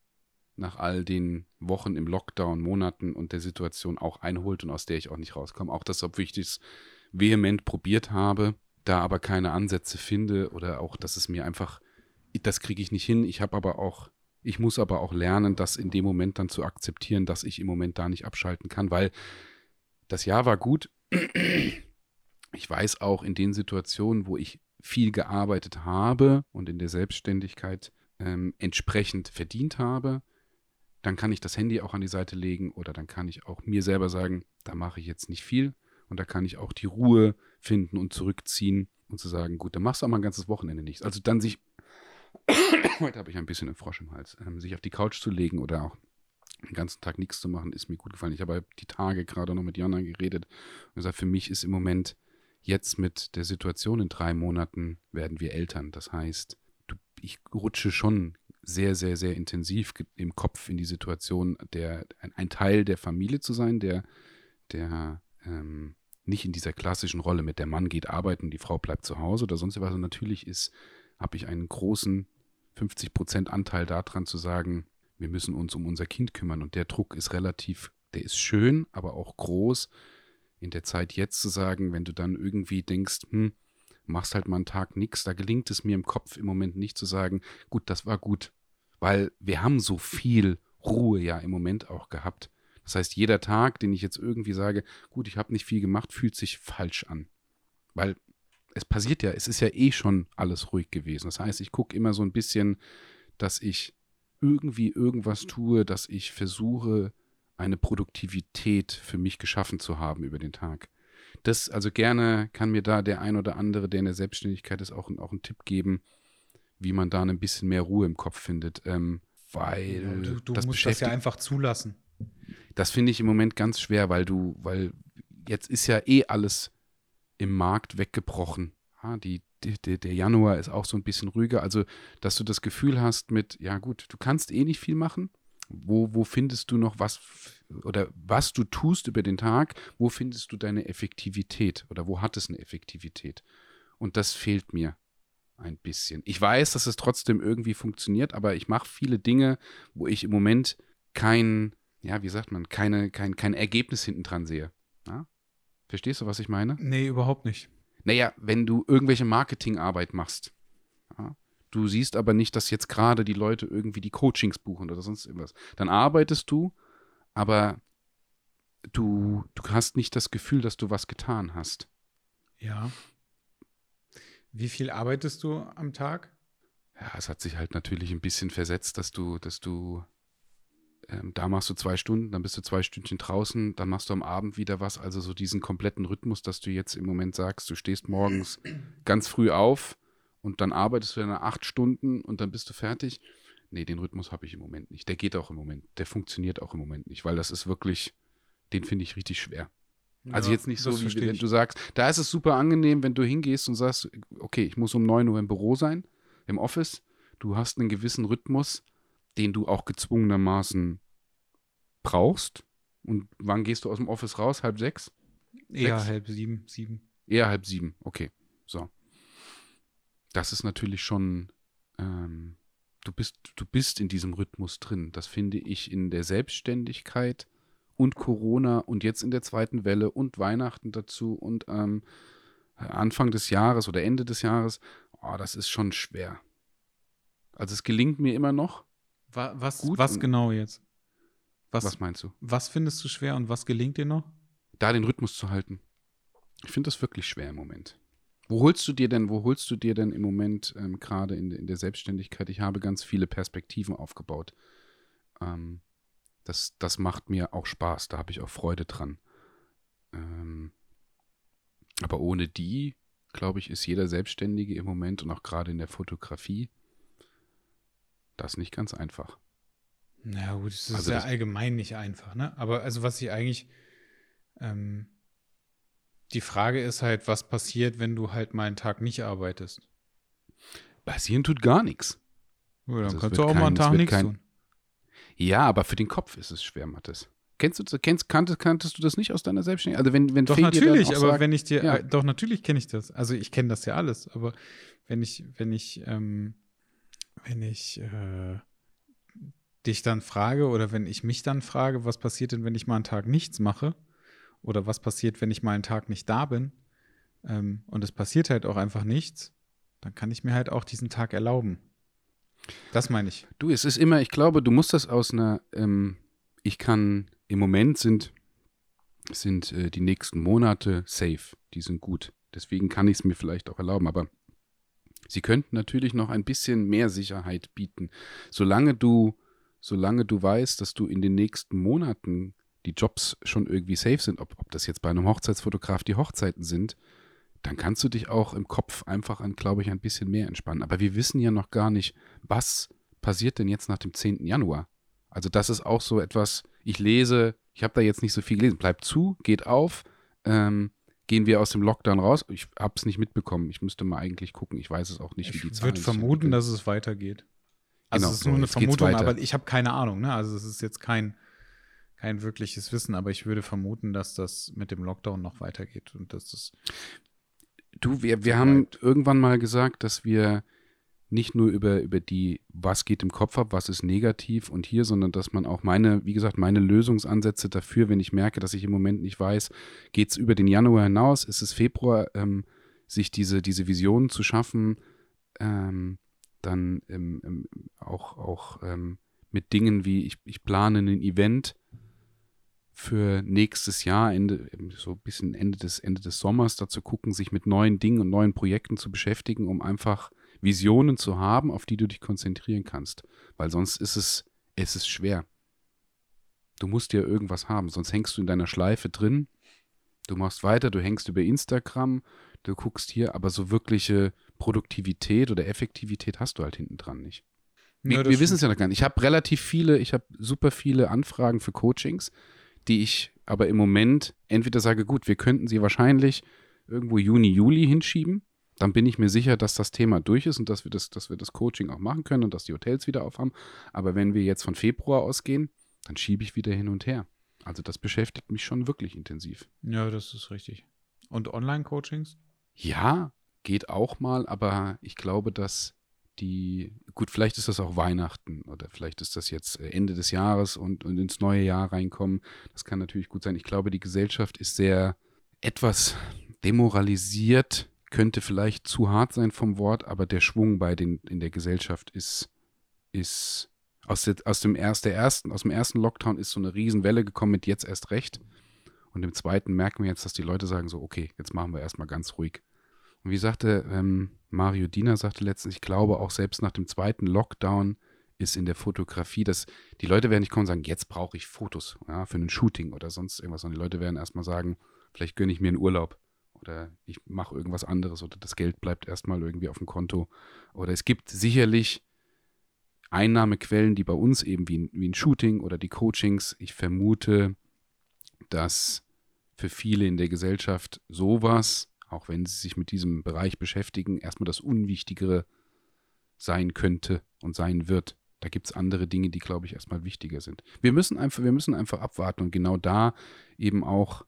nach all den Wochen im Lockdown, Monaten und der Situation auch einholt und aus der ich auch nicht rauskomme. Auch das, obwohl ich das vehement probiert habe, da aber keine Ansätze finde oder auch, dass es mir einfach, das kriege ich nicht hin. Ich habe aber auch, ich muss aber auch lernen, das in dem Moment dann zu akzeptieren, dass ich im Moment da nicht abschalten kann, weil das Jahr war gut. Ich weiß auch in den Situationen, wo ich viel gearbeitet habe und in der Selbstständigkeit ähm, entsprechend verdient habe, dann kann ich das Handy auch an die Seite legen oder dann kann ich auch mir selber sagen, da mache ich jetzt nicht viel und da kann ich auch die Ruhe finden und zurückziehen und zu sagen, gut, dann machst du auch mal ein ganzes Wochenende nichts. Also dann sich, <coughs> heute habe ich ein bisschen einen Frosch im Hals, ähm, sich auf die Couch zu legen oder auch den ganzen Tag nichts zu machen, ist mir gut gefallen. Ich habe die Tage gerade noch mit Jana geredet und gesagt, für mich ist im Moment jetzt mit der Situation in drei Monaten werden wir Eltern. Das heißt, ich rutsche schon sehr, sehr, sehr intensiv im Kopf in die Situation, der, ein, Teil der Familie zu sein, der, der ähm, nicht in dieser klassischen Rolle mit der Mann geht arbeiten, die Frau bleibt zu Hause oder sonst was. Und natürlich ist, habe ich einen großen 50% Anteil daran zu sagen, wir müssen uns um unser Kind kümmern. Und der Druck ist relativ, der ist schön, aber auch groß. In der Zeit jetzt zu sagen, wenn du dann irgendwie denkst, hm, machst halt mal einen Tag nichts, da gelingt es mir im Kopf im Moment nicht zu sagen, gut, das war gut. Weil wir haben so viel Ruhe ja im Moment auch gehabt. Das heißt, jeder Tag, den ich jetzt irgendwie sage, gut, ich habe nicht viel gemacht, fühlt sich falsch an. Weil es passiert ja, es ist ja eh schon alles ruhig gewesen. Das heißt, ich gucke immer so ein bisschen, dass ich irgendwie irgendwas tue, dass ich versuche, eine Produktivität für mich geschaffen zu haben über den Tag. Das, also gerne kann mir da der ein oder andere, der in der Selbstständigkeit ist, auch, auch einen Tipp geben, wie man da ein bisschen mehr Ruhe im Kopf findet. Ähm, weil Ja, du du das musst das ja einfach zulassen. das finde ich im Moment ganz schwer, weil du, weil jetzt ist ja eh alles im Markt weggebrochen. Ja, die, die, der Januar ist auch so ein bisschen ruhiger. Also, dass du das Gefühl hast mit, ja gut, du kannst eh nicht viel machen. Wo, wo findest du noch was oder was du tust über den Tag, wo findest du deine Effektivität oder wo hat es eine Effektivität? Und das fehlt mir ein bisschen. Ich weiß, dass es trotzdem irgendwie funktioniert, aber ich mache viele Dinge, wo ich im Moment kein, ja, wie sagt man, keine, kein, kein Ergebnis hinten dran sehe. Ja? Verstehst du, was ich meine? Nee, überhaupt nicht. Naja, wenn du irgendwelche Marketingarbeit machst, ja, du siehst aber nicht, dass jetzt gerade die Leute irgendwie die Coachings buchen oder sonst irgendwas, dann arbeitest du, aber du, du hast nicht das Gefühl, dass du was getan hast. Ja. Wie viel arbeitest du am Tag? Ja, es hat sich halt natürlich ein bisschen versetzt, dass du, dass du, ähm, da machst du zwei Stunden, dann bist du zwei Stündchen draußen, dann machst du am Abend wieder was, also so diesen kompletten Rhythmus, dass du jetzt im Moment sagst, du stehst morgens ganz früh auf und dann arbeitest du dann acht Stunden und dann bist du fertig. Nee, den Rhythmus habe ich im Moment nicht. Der geht auch im Moment, der funktioniert auch im Moment nicht, weil das ist wirklich, den finde ich richtig schwer. Also Ja, jetzt nicht so, wie wenn du sagst, da ist es super angenehm, wenn du hingehst und sagst, okay, ich muss um 9 Uhr im Büro sein, im Office. Du hast einen gewissen Rhythmus, den du auch gezwungenermaßen brauchst. Und wann gehst du aus dem Office raus? Halb sechs? Eher Sechs. halb sieben, sieben. Eher halb sieben. Okay, so. Das ist natürlich schon, ähm, du bist, du bist in diesem Rhythmus drin. Das finde ich in der Selbstständigkeit und Corona und jetzt in der zweiten Welle und Weihnachten dazu und ähm, Anfang des Jahres oder Ende des Jahres, oh, das ist schon schwer. Also es gelingt mir immer noch. Wa- Was, Gut was genau jetzt? Was, Was meinst du? was findest du schwer und was gelingt dir noch? da den Rhythmus zu halten. Ich finde das wirklich schwer im Moment. Wo holst du dir denn, wo holst du dir denn im Moment ähm, gerade in, in, der Selbstständigkeit? Ich habe ganz viele Perspektiven aufgebaut. Ähm, das, das macht mir auch Spaß, da habe ich auch Freude dran. Ähm, aber ohne die, glaube ich, ist jeder Selbstständige im Moment und auch gerade in der Fotografie das nicht ganz einfach. Na gut, es ist also ja allgemein nicht einfach, ne? Aber also was ich eigentlich ähm, die Frage ist halt, was passiert, wenn du halt mal einen Tag nicht arbeitest? Passieren tut gar nichts. Ja, dann also kannst du auch kein, mal einen Tag nichts kein, tun. Ja, aber für den Kopf ist es schwer, Mathis. Kennst du, kennst, kanntest, kanntest du das nicht aus deiner Selbstständigkeit? Also wenn, wenn doch natürlich, aber sagt, wenn ich dir, ja. doch natürlich kenne ich das. Also ich kenne das ja alles, aber wenn ich, wenn ich, ähm, wenn ich äh, dich dann frage oder wenn ich mich dann frage, was passiert denn, wenn ich mal einen Tag nichts mache oder was passiert, wenn ich mal einen Tag nicht da bin ähm, und es passiert halt auch einfach nichts, dann kann ich mir halt auch diesen Tag erlauben. Das meine ich. Du, es ist immer, ich glaube, du musst das aus einer, ähm, ich kann, im Moment sind, sind äh, die nächsten Monate safe, die sind gut. Deswegen kann ich es mir vielleicht auch erlauben, aber sie könnten natürlich noch ein bisschen mehr Sicherheit bieten. Solange du, solange du weißt, dass du in den nächsten Monaten die Jobs schon irgendwie safe sind, ob, ob das jetzt bei einem Hochzeitsfotograf die Hochzeiten sind, dann kannst du dich auch im Kopf einfach an, glaube ich, ein bisschen mehr entspannen. Aber wir wissen ja noch gar nicht, was passiert denn jetzt nach dem 10. Januar. Also das ist auch so etwas, ich lese, ich habe da jetzt nicht so viel gelesen, bleibt zu, geht auf, ähm, gehen wir aus dem Lockdown raus. Ich habe es nicht mitbekommen, ich müsste mal eigentlich gucken, ich weiß es auch nicht, ich wie die Zahlen Ich würde vermuten, dass es weitergeht. Also genau, es ist nur eine Vermutung, aber ich habe keine Ahnung. Ne? Also es ist jetzt kein, kein wirkliches Wissen, aber ich würde vermuten, dass das mit dem Lockdown noch weitergeht und dass das Du, wir, wir haben irgendwann mal gesagt, dass wir nicht nur über, über die, was geht im Kopf ab, was ist negativ und hier, sondern dass man auch meine, wie gesagt, meine Lösungsansätze dafür, wenn ich merke, dass ich im Moment nicht weiß, geht es über den Januar hinaus, ist es Februar, ähm, sich diese, diese Visionen zu schaffen, ähm, dann ähm, auch, auch ähm, mit Dingen wie, ich, ich plane ein Event, für nächstes Jahr, Ende, so ein bisschen Ende des, Ende des Sommers, da zu gucken, sich mit neuen Dingen und neuen Projekten zu beschäftigen, um einfach Visionen zu haben, auf die du dich konzentrieren kannst. Weil sonst ist es, es ist schwer. Du musst ja irgendwas haben, sonst hängst du in deiner Schleife drin. Du machst weiter, du hängst über Instagram, du guckst hier, aber so wirkliche Produktivität oder Effektivität hast du halt hinten dran nicht. Wir, ja, wir wissen es ja noch gar nicht. Ich habe relativ viele, ich habe super viele Anfragen für Coachings die ich aber im Moment entweder sage, gut, wir könnten sie wahrscheinlich irgendwo Juni, Juli hinschieben. Dann bin ich mir sicher, dass das Thema durch ist und dass wir das, dass wir das Coaching auch machen können und dass die Hotels wieder aufhaben. Aber wenn wir jetzt von Februar ausgehen, dann schiebe ich wieder hin und her. Also das beschäftigt mich schon wirklich intensiv. Ja, das ist richtig. Und Online-Coachings? Ja, geht auch mal, aber ich glaube, dass die, gut, vielleicht ist das auch Weihnachten oder vielleicht ist das jetzt äh, Ende des Jahres und, und ins neue Jahr reinkommen. Das kann natürlich gut sein. Ich glaube, die Gesellschaft ist sehr etwas demoralisiert, könnte vielleicht zu hart sein vom Wort, aber der Schwung bei den in der Gesellschaft ist, ist aus, der, aus dem erst, der ersten, aus dem ersten Lockdown ist so eine Riesenwelle gekommen mit jetzt erst recht. Und im zweiten merken wir jetzt, dass die Leute sagen so, okay, jetzt machen wir erstmal ganz ruhig. Und wie sagte ähm, Mario Diener, sagte letztens, ich glaube auch selbst nach dem zweiten Lockdown ist in der Fotografie, dass die Leute werden nicht kommen und sagen, jetzt brauche ich Fotos ja, für ein Shooting oder sonst irgendwas, sondern die Leute werden erstmal sagen, vielleicht gönne ich mir einen Urlaub oder ich mache irgendwas anderes oder das Geld bleibt erstmal irgendwie auf dem Konto. Oder es gibt sicherlich Einnahmequellen, die bei uns eben wie, wie ein Shooting oder die Coachings, ich vermute, dass für viele in der Gesellschaft sowas auch wenn sie sich mit diesem Bereich beschäftigen, erstmal das Unwichtigere sein könnte und sein wird. Da gibt es andere Dinge, die, glaube ich, erstmal wichtiger sind. Wir müssen einfach, wir müssen einfach abwarten und genau da eben auch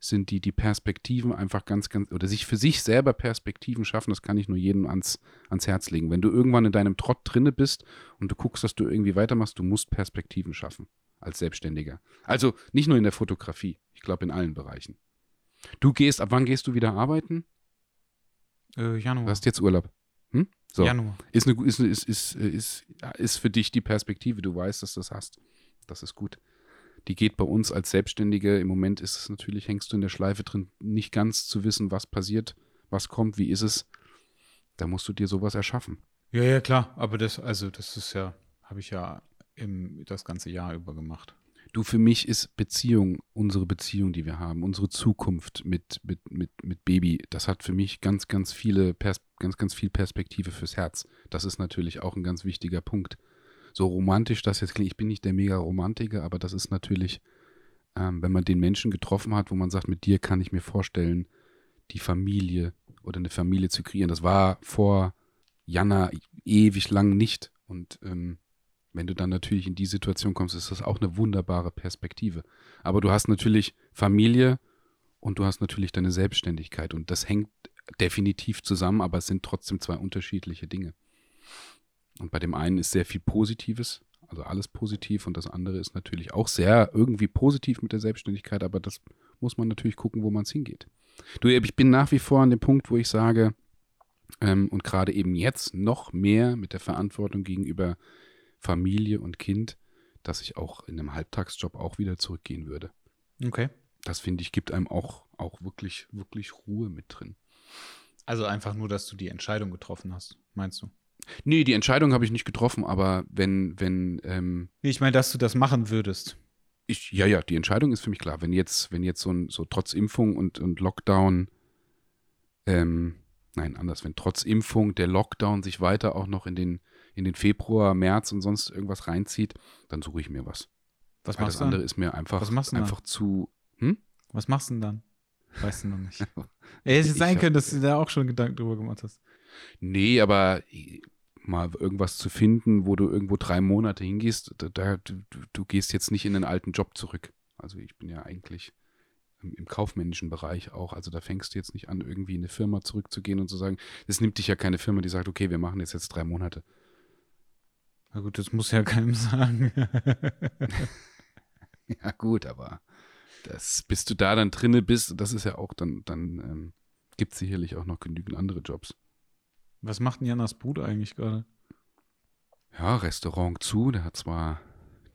sind die, die Perspektiven einfach ganz, ganz, oder sich für sich selber Perspektiven schaffen, das kann ich nur jedem ans, ans Herz legen. Wenn du irgendwann in deinem Trott drinne bist und du guckst, dass du irgendwie weitermachst, du musst Perspektiven schaffen als Selbstständiger. Also nicht nur in der Fotografie, ich glaube in allen Bereichen. Du gehst, ab wann gehst du wieder arbeiten? Äh, Januar. Du hast jetzt Urlaub. Hm? So. Januar. Ist, eine, ist, ist, ist, ist, ist für dich die Perspektive. Du weißt, dass du das hast. Das ist gut. Die geht bei uns als Selbstständige. Im Moment ist es natürlich, hängst du in der Schleife drin, nicht ganz zu wissen, was passiert, was kommt, wie ist es. Da musst du dir sowas erschaffen. Ja, ja, klar. Aber das, also, das ist ja, habe ich ja im, das ganze Jahr über gemacht. Du, für mich ist Beziehung, unsere Beziehung, die wir haben, unsere Zukunft mit, mit, mit, mit Baby, das hat für mich ganz, ganz viele, Pers ganz, ganz viel Perspektive fürs Herz. Das ist natürlich auch ein ganz wichtiger Punkt. So romantisch das jetzt klingt, ich bin nicht der mega Romantiker, aber das ist natürlich, ähm, wenn man den Menschen getroffen hat, wo man sagt, mit dir kann ich mir vorstellen, die Familie oder eine Familie zu kreieren. Das war vor Jana ewig lang nicht. Und ähm, wenn du dann natürlich in die Situation kommst, ist das auch eine wunderbare Perspektive. Aber du hast natürlich Familie und du hast natürlich deine Selbstständigkeit und das hängt definitiv zusammen, aber es sind trotzdem zwei unterschiedliche Dinge. Und bei dem einen ist sehr viel Positives, also alles positiv und das andere ist natürlich auch sehr irgendwie positiv mit der Selbstständigkeit, aber das muss man natürlich gucken, wo man es hingeht. Du, ich bin nach wie vor an dem Punkt, wo ich sage, ähm, und gerade eben jetzt noch mehr mit der Verantwortung gegenüber Familie und Kind, dass ich auch in einem Halbtagsjob auch wieder zurückgehen würde. Okay. Das finde ich, gibt einem auch, auch wirklich, wirklich Ruhe mit drin. Also einfach nur, dass du die Entscheidung getroffen hast, meinst du? Nee, die Entscheidung habe ich nicht getroffen, aber wenn, wenn, ähm, Ich meine, dass du das machen würdest. ich, ja, ja, die Entscheidung ist für mich klar. Wenn jetzt, wenn jetzt so ein, so trotz Impfung und, und Lockdown, ähm, nein, anders, wenn trotz Impfung der Lockdown sich weiter auch noch in den, in den Februar, März und sonst irgendwas reinzieht, dann suche ich mir was. Was Weil machst das du andere dann? ist mir einfach, Was machst du dann? einfach zu, hm? Was machst du denn dann? Weißt du noch nicht. <laughs> Ja, hätte Ich sein können, dass du da auch schon Gedanken drüber gemacht hast. Nee, aber mal irgendwas zu finden, wo du irgendwo drei Monate hingehst, da, da, du, du- du gehst jetzt nicht in den alten Job zurück. Also ich bin ja eigentlich im, im kaufmännischen Bereich auch. Also da fängst du jetzt nicht an, irgendwie in eine Firma zurückzugehen und zu sagen, es nimmt dich ja keine Firma, die sagt, okay, wir machen jetzt jetzt drei Monate. Na gut, das muss ja <laughs> keinem sagen. <laughs> Ja gut, aber das, bis du da dann drinne bist, das ist ja auch dann, dann ähm, gibt es sicherlich auch noch genügend andere Jobs. Was macht denn Janas Bude eigentlich gerade? Ja, Restaurant zu. Der hat zwar,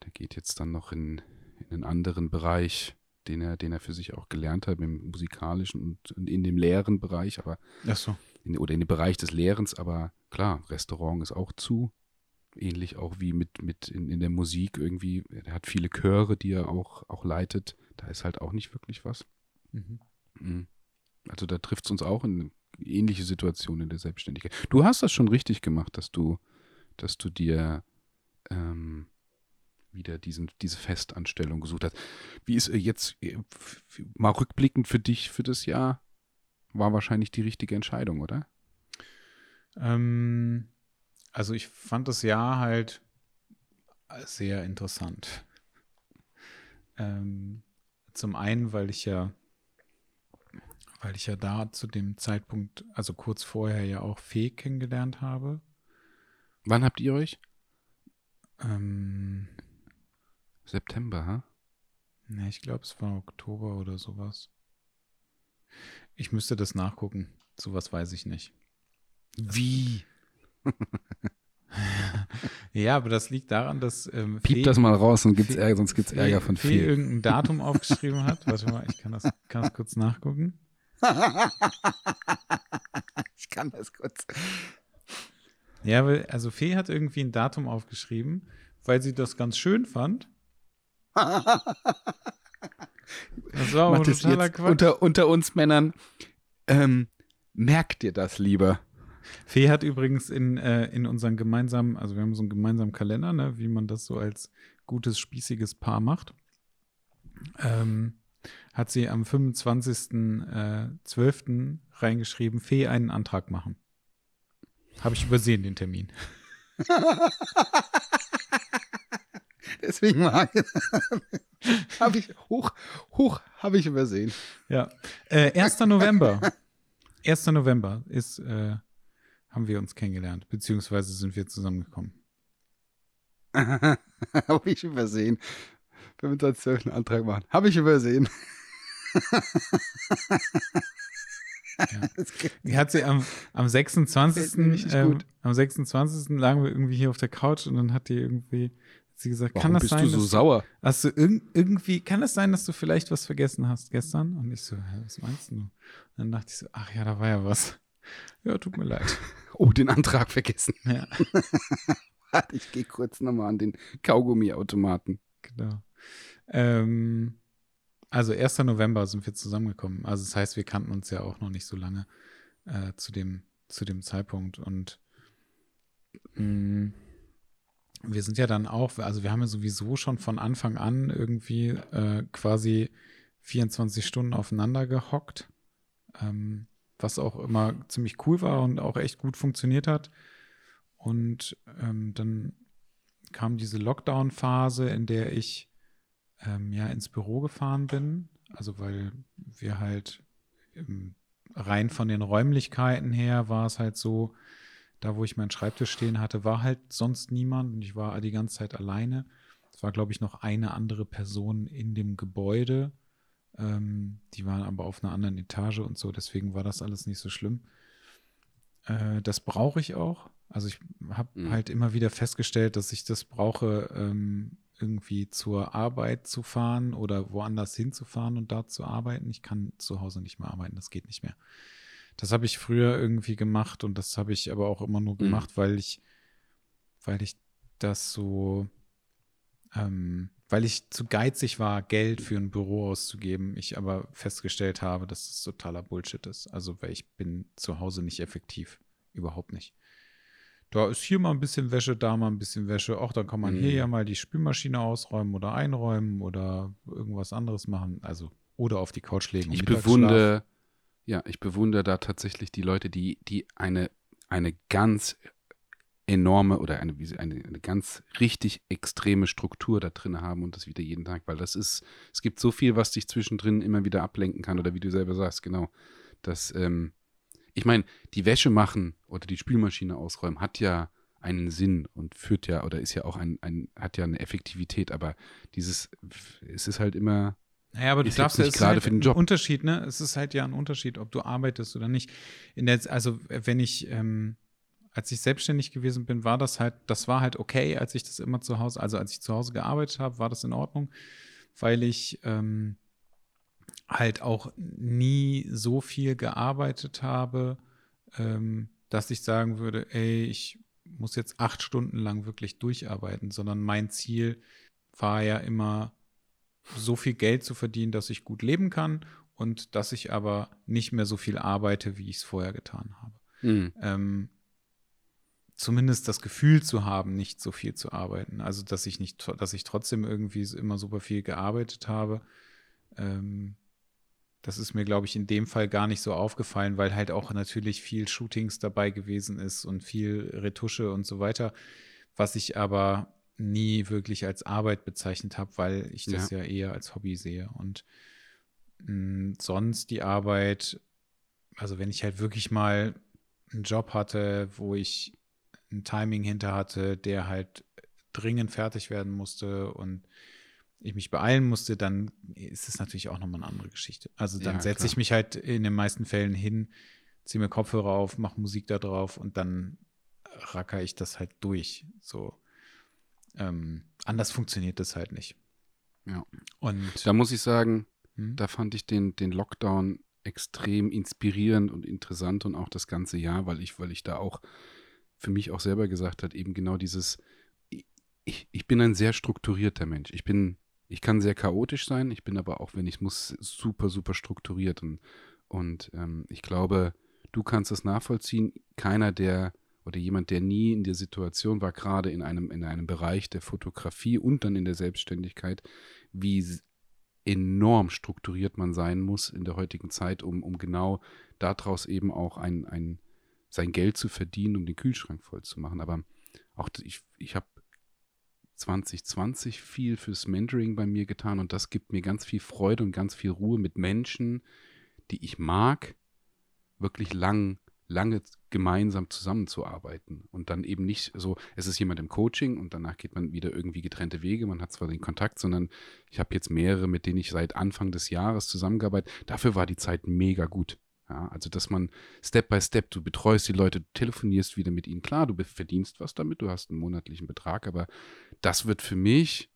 der geht jetzt dann noch in, in einen anderen Bereich, den er, den er für sich auch gelernt hat, im musikalischen und, und in dem leeren Bereich, aber Ach so. in, oder in dem Bereich des Lehrens, aber klar, Restaurant ist auch zu. Ähnlich auch wie mit, mit in, in der Musik irgendwie. Er hat viele Chöre, die er auch, auch leitet. Da ist halt auch nicht wirklich was. Mhm. Mhm. Also da trifft es uns auch in ähnliche Situation in der Selbstständigkeit. Du hast das schon richtig gemacht, dass du, dass du dir ähm, wieder diesen, diese Festanstellung gesucht hast. Wie ist äh, jetzt äh, mal rückblickend für dich für das Jahr? War wahrscheinlich die richtige Entscheidung, oder? Ähm, also ich fand das Jahr halt sehr interessant. Ähm, zum einen, weil ich ja, weil ich ja da zu dem Zeitpunkt, also kurz vorher ja auch Fee kennengelernt habe. Wann habt ihr euch? Ähm, September, ha? ne, ich glaube, es war Oktober oder sowas. Ich müsste das nachgucken. Sowas weiß ich nicht. Wie? <laughs> Ja, aber das liegt daran, dass ähm, Piep Fee- das mal raus, sonst gibt's Fee- Ärger, sonst gibt's Fee- Ärger von Fee viel. irgendein Datum aufgeschrieben hat. Warte mal, ich kann das, kann das kurz nachgucken. <laughs> ich kann das kurz. Ja, weil, also Fee hat irgendwie ein Datum aufgeschrieben, weil sie das ganz schön fand. Das war Macht es totaler Quatsch. unter, unter uns Männern. Ähm, merkt dir das lieber. Fee hat übrigens in, äh, in unseren gemeinsamen, also wir haben so einen gemeinsamen Kalender, ne, wie man das so als gutes, spießiges Paar macht. Ähm, hat sie am 25.12. reingeschrieben, Fee einen Antrag machen. Habe ich übersehen, den Termin. <laughs> Deswegen war habe ich hoch, hoch habe ich übersehen. Ja. Äh, 1. November. 1. November ist, äh, haben wir uns kennengelernt, beziehungsweise sind wir zusammengekommen. <laughs> habe ich übersehen. 25 einen Antrag machen. Habe ich übersehen. <laughs> Die hat sie am, am 26. Gefällt mir richtig Ähm, am 26. lagen wir irgendwie hier auf der Couch und dann hat die irgendwie, Sie gesagt, Warum kann das bist sein, du so dass, sauer? hast du irg irgendwie, kann es sein, dass du vielleicht was vergessen hast gestern? Und ich so, was meinst du? Und dann dachte ich so, ach ja, da war ja was. Ja, tut mir leid. <laughs> Oh, den Antrag vergessen. Ja, <laughs> Warte, ich gehe kurz nochmal an den Kaugummiautomaten. genau. Ähm, also 1. November sind wir zusammengekommen. Also das heißt, wir kannten uns ja auch noch nicht so lange äh, zu, dem, zu dem Zeitpunkt. Und mh, wir sind ja dann auch, also wir haben ja sowieso schon von Anfang an irgendwie äh, quasi 24 Stunden aufeinander gehockt, ähm, was auch immer ziemlich cool war und auch echt gut funktioniert hat. Und ähm, dann kam diese Lockdown-Phase, in der ich ähm, ja ins Büro gefahren bin. Also weil wir halt ähm, rein von den Räumlichkeiten her war es halt so, da wo ich meinen Schreibtisch stehen hatte, war halt sonst niemand und ich war die ganze Zeit alleine. Es war, glaube ich, noch eine andere Person in dem Gebäude. Ähm, die waren aber auf einer anderen Etage und so, deswegen war das alles nicht so schlimm. Äh, das brauche ich auch. Also ich habe Mhm. halt immer wieder festgestellt, dass ich das brauche, ähm, irgendwie zur Arbeit zu fahren oder woanders hinzufahren und da zu arbeiten. Ich kann zu Hause nicht mehr arbeiten, das geht nicht mehr. Das habe ich früher irgendwie gemacht und das habe ich aber auch immer nur gemacht, weil ich, weil ich das so, ähm, weil ich zu geizig war, Geld für ein Büro auszugeben. Ich aber festgestellt habe, dass das totaler Bullshit ist. Also, weil ich bin zu Hause nicht effektiv. Überhaupt nicht. Da ist hier mal ein bisschen Wäsche, da mal ein bisschen Wäsche. Auch dann kann man hier Mhm. ja mal die Spülmaschine ausräumen oder einräumen oder irgendwas anderes machen. Also, oder auf die Couch legen. Ich bewundere, ja, ich bewundere da tatsächlich die Leute, die, die eine, eine ganz enorme oder eine, eine, eine ganz richtig extreme Struktur da drin haben und das wieder jeden Tag, weil das ist, es gibt so viel, was dich zwischendrin immer wieder ablenken kann oder wie du selber sagst, genau. Das, ähm, ich meine, die Wäsche machen oder die Spülmaschine ausräumen hat ja einen Sinn und führt ja oder ist ja auch ein, ein hat ja eine Effektivität, aber dieses, es ist halt immer, Naja, aber du Ist darfst ja, es ist gerade halt für den ein Job. Unterschied, ne? Es ist halt ja ein Unterschied, ob du arbeitest oder nicht. In der, also, wenn ich, ähm, als ich selbstständig gewesen bin, war das halt, das war halt okay, als ich das immer zu Hause, also als ich zu Hause gearbeitet habe, war das in Ordnung, weil ich ähm, halt auch nie so viel gearbeitet habe, ähm, dass ich sagen würde, ey, ich muss jetzt acht Stunden lang wirklich durcharbeiten, sondern mein Ziel war ja immer, so viel Geld zu verdienen, dass ich gut leben kann und dass ich aber nicht mehr so viel arbeite, wie ich es vorher getan habe. mh, Ähm, zumindest das Gefühl zu haben, nicht so viel zu arbeiten. Also, dass ich nicht, dass ich trotzdem irgendwie immer super viel gearbeitet habe. Ähm, das ist mir, glaube ich, in dem Fall gar nicht so aufgefallen, weil halt auch natürlich viel Shootings dabei gewesen ist und viel Retusche und so weiter, was ich aber nie wirklich als Arbeit bezeichnet habe, weil ich das ja, eher als Hobby sehe. Und mh, sonst die Arbeit, also wenn ich halt wirklich mal einen Job hatte, wo ich ein Timing hinter hatte, der halt dringend fertig werden musste und ich mich beeilen musste, dann ist es natürlich auch nochmal eine andere Geschichte. Also dann Ja, setze ich mich halt in den meisten Fällen hin, ziehe mir Kopfhörer auf, mache Musik da drauf und dann racker ich das halt durch. So. Ähm, anders funktioniert das halt nicht. Ja. Und Da muss ich sagen, Hm? da fand ich den, den Lockdown extrem inspirierend und interessant und auch das ganze Jahr, weil ich, weil ich da auch für mich auch selber gesagt hat, eben genau dieses, ich, ich bin ein sehr strukturierter Mensch. Ich bin, ich kann sehr chaotisch sein, ich bin aber auch, wenn ich muss, super, super strukturiert. Und, und ähm, ich glaube, du kannst das nachvollziehen. Keiner, der oder jemand, der nie in der Situation war, gerade in einem, in einem Bereich der Fotografie und dann in der Selbstständigkeit, wie enorm strukturiert man sein muss in der heutigen Zeit, um, um genau daraus eben auch ein, ein, sein Geld zu verdienen, um den Kühlschrank voll zu machen. Aber auch ich, ich habe 2020 viel fürs Mentoring bei mir getan und das gibt mir ganz viel Freude und ganz viel Ruhe mit Menschen, die ich mag, wirklich lang, lange gemeinsam zusammenzuarbeiten und dann eben nicht so, es ist jemand im Coaching und danach geht man wieder irgendwie getrennte Wege, man hat zwar den Kontakt, sondern ich habe jetzt mehrere, mit denen ich seit Anfang des Jahres zusammengearbeitet. Dafür war die Zeit mega gut. Ja, also, dass man Step by Step, du betreust die Leute, du telefonierst wieder mit ihnen. Klar, du verdienst was damit, du hast einen monatlichen Betrag, aber das wird für mich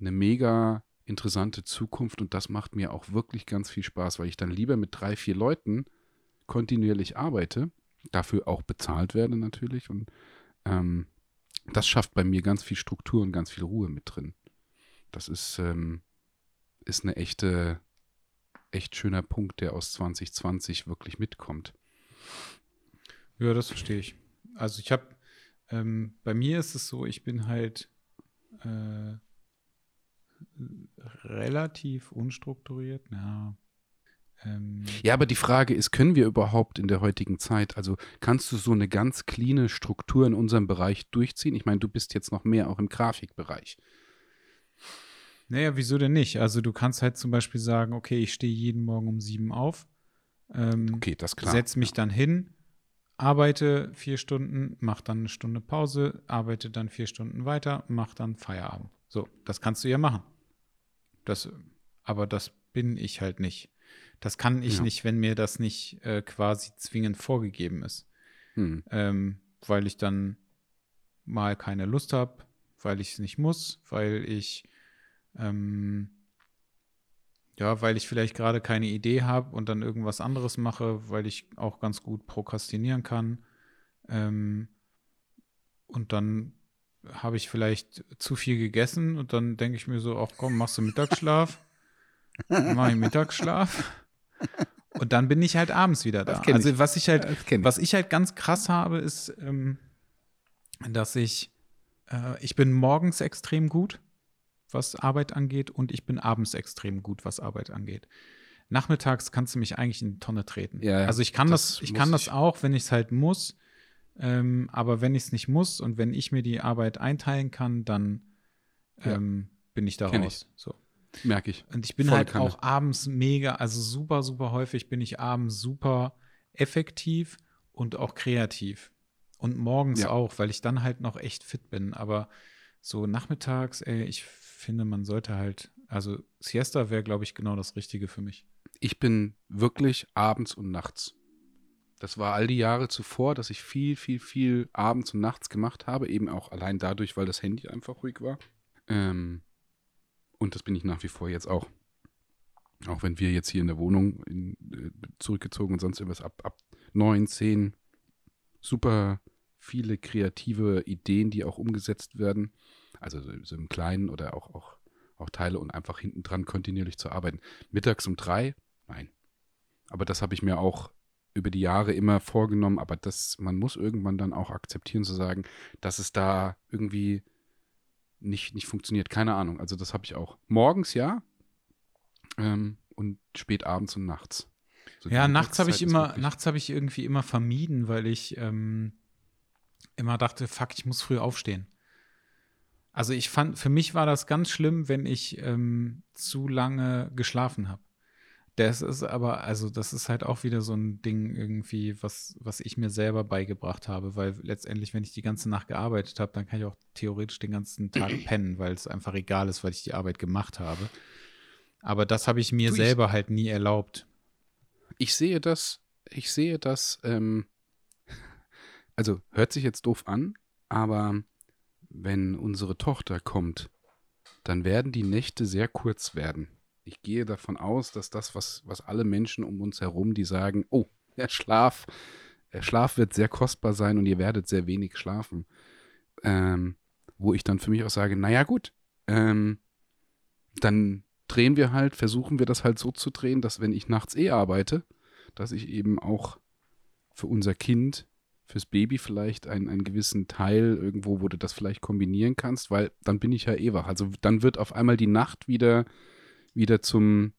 eine mega interessante Zukunft und das macht mir auch wirklich ganz viel Spaß, weil ich dann lieber mit drei, vier Leuten kontinuierlich arbeite, dafür auch bezahlt werde natürlich und ähm, das schafft bei mir ganz viel Struktur und ganz viel Ruhe mit drin. Das ist, ähm, ist eine echte, echt schöner Punkt, der aus 2020 wirklich mitkommt. Ja, das verstehe ich. Also ich habe, ähm, bei mir ist es so, ich bin halt äh, relativ unstrukturiert. Ja. Ähm, ja, aber die Frage ist, können wir überhaupt in der heutigen Zeit, also kannst du so eine ganz cleane Struktur in unserem Bereich durchziehen? Ich meine, du bist jetzt noch mehr auch im Grafikbereich. Naja, wieso denn nicht? Also du kannst halt zum Beispiel sagen, okay, ich stehe jeden Morgen um sieben auf. Ähm, okay, das klar. Setz mich ja. dann hin, arbeite vier Stunden, mach dann eine Stunde Pause, arbeite dann vier Stunden weiter, mach dann Feierabend. So, das kannst du ja machen. Das, aber das bin ich halt nicht. Das kann ich ja. nicht, wenn mir das nicht äh, quasi zwingend vorgegeben ist. Hm. Ähm, weil ich dann mal keine Lust habe, weil ich es nicht muss, weil ich ähm, ja, weil ich vielleicht gerade keine Idee habe und dann irgendwas anderes mache, weil ich auch ganz gut prokrastinieren kann. Ähm, und dann habe ich vielleicht zu viel gegessen und dann denke ich mir so, ach komm, machst du Mittagsschlaf? Mach ich Mittagsschlaf. Und dann bin ich halt abends wieder da. Also ich. was ich halt, ich. was ich halt ganz krass habe, ist, ähm, dass ich, äh, ich bin morgens extrem gut was Arbeit angeht, und ich bin abends extrem gut, was Arbeit angeht. Nachmittags kannst du mich eigentlich in die Tonne treten. Ja. Also ich kann das, das ich kann ich. das auch, wenn ich es halt muss. Ähm, aber wenn ich es nicht muss und wenn ich mir die Arbeit einteilen kann, dann ähm, ja. bin ich da Kenn raus. Ich. So. Merke ich. Und ich bin Voll halt Kanne. auch abends mega, also super, super häufig bin ich abends super effektiv und auch kreativ. Und morgens ja. auch, weil ich dann halt noch echt fit bin. Aber so nachmittags, ey, ich finde, man sollte halt, also Siesta wäre, glaube ich, genau das Richtige für mich. Ich bin wirklich abends und nachts. Das war all die Jahre zuvor, dass ich viel, viel, viel abends und nachts gemacht habe, eben auch allein dadurch, weil das Handy einfach ruhig war. Ähm, und das bin ich nach wie vor jetzt auch. Auch wenn wir jetzt hier in der Wohnung in, äh, zurückgezogen und sonst irgendwas ab, ab 9, 10 super viele kreative Ideen, die auch umgesetzt werden. Also so, im Kleinen oder auch, auch, auch Teile und einfach hinten dran kontinuierlich zu arbeiten. Mittags um drei? Nein. Aber das habe ich mir auch über die Jahre immer vorgenommen, aber das, man muss irgendwann dann auch akzeptieren zu sagen, dass es da irgendwie nicht, nicht funktioniert. Keine Ahnung. Also das habe ich auch. Morgens ja ähm, und spät abends und nachts. So ja, nachts habe ich immer, nachts habe ich irgendwie immer vermieden, weil ich ähm, immer dachte, fuck, ich muss früh aufstehen. Also ich fand, für mich war das ganz schlimm, wenn ich ähm, zu lange geschlafen habe. Das ist aber, also das ist halt auch wieder so ein Ding irgendwie, was, was ich mir selber beigebracht habe, weil letztendlich, wenn ich die ganze Nacht gearbeitet habe, dann kann ich auch theoretisch den ganzen Tag <clears throat> pennen, weil es einfach egal ist, weil ich die Arbeit gemacht habe. Aber das habe ich mir du, selber ich, halt nie erlaubt. Ich sehe das, ich sehe das, ähm, also hört sich jetzt doof an, aber wenn unsere Tochter kommt, dann werden die Nächte sehr kurz werden. Ich gehe davon aus, dass das, was, was alle Menschen um uns herum, die sagen, oh, der Schlaf, der Schlaf wird sehr kostbar sein und ihr werdet sehr wenig schlafen. Ähm, wo ich dann für mich auch sage, naja gut, ähm, dann drehen wir halt, versuchen wir das halt so zu drehen, dass wenn ich nachts eh arbeite, dass ich eben auch für unser Kind fürs Baby vielleicht einen, einen gewissen Teil irgendwo, wo du das vielleicht kombinieren kannst, weil dann bin ich ja eh wach. Also dann wird auf einmal die Nacht wieder, wieder zum,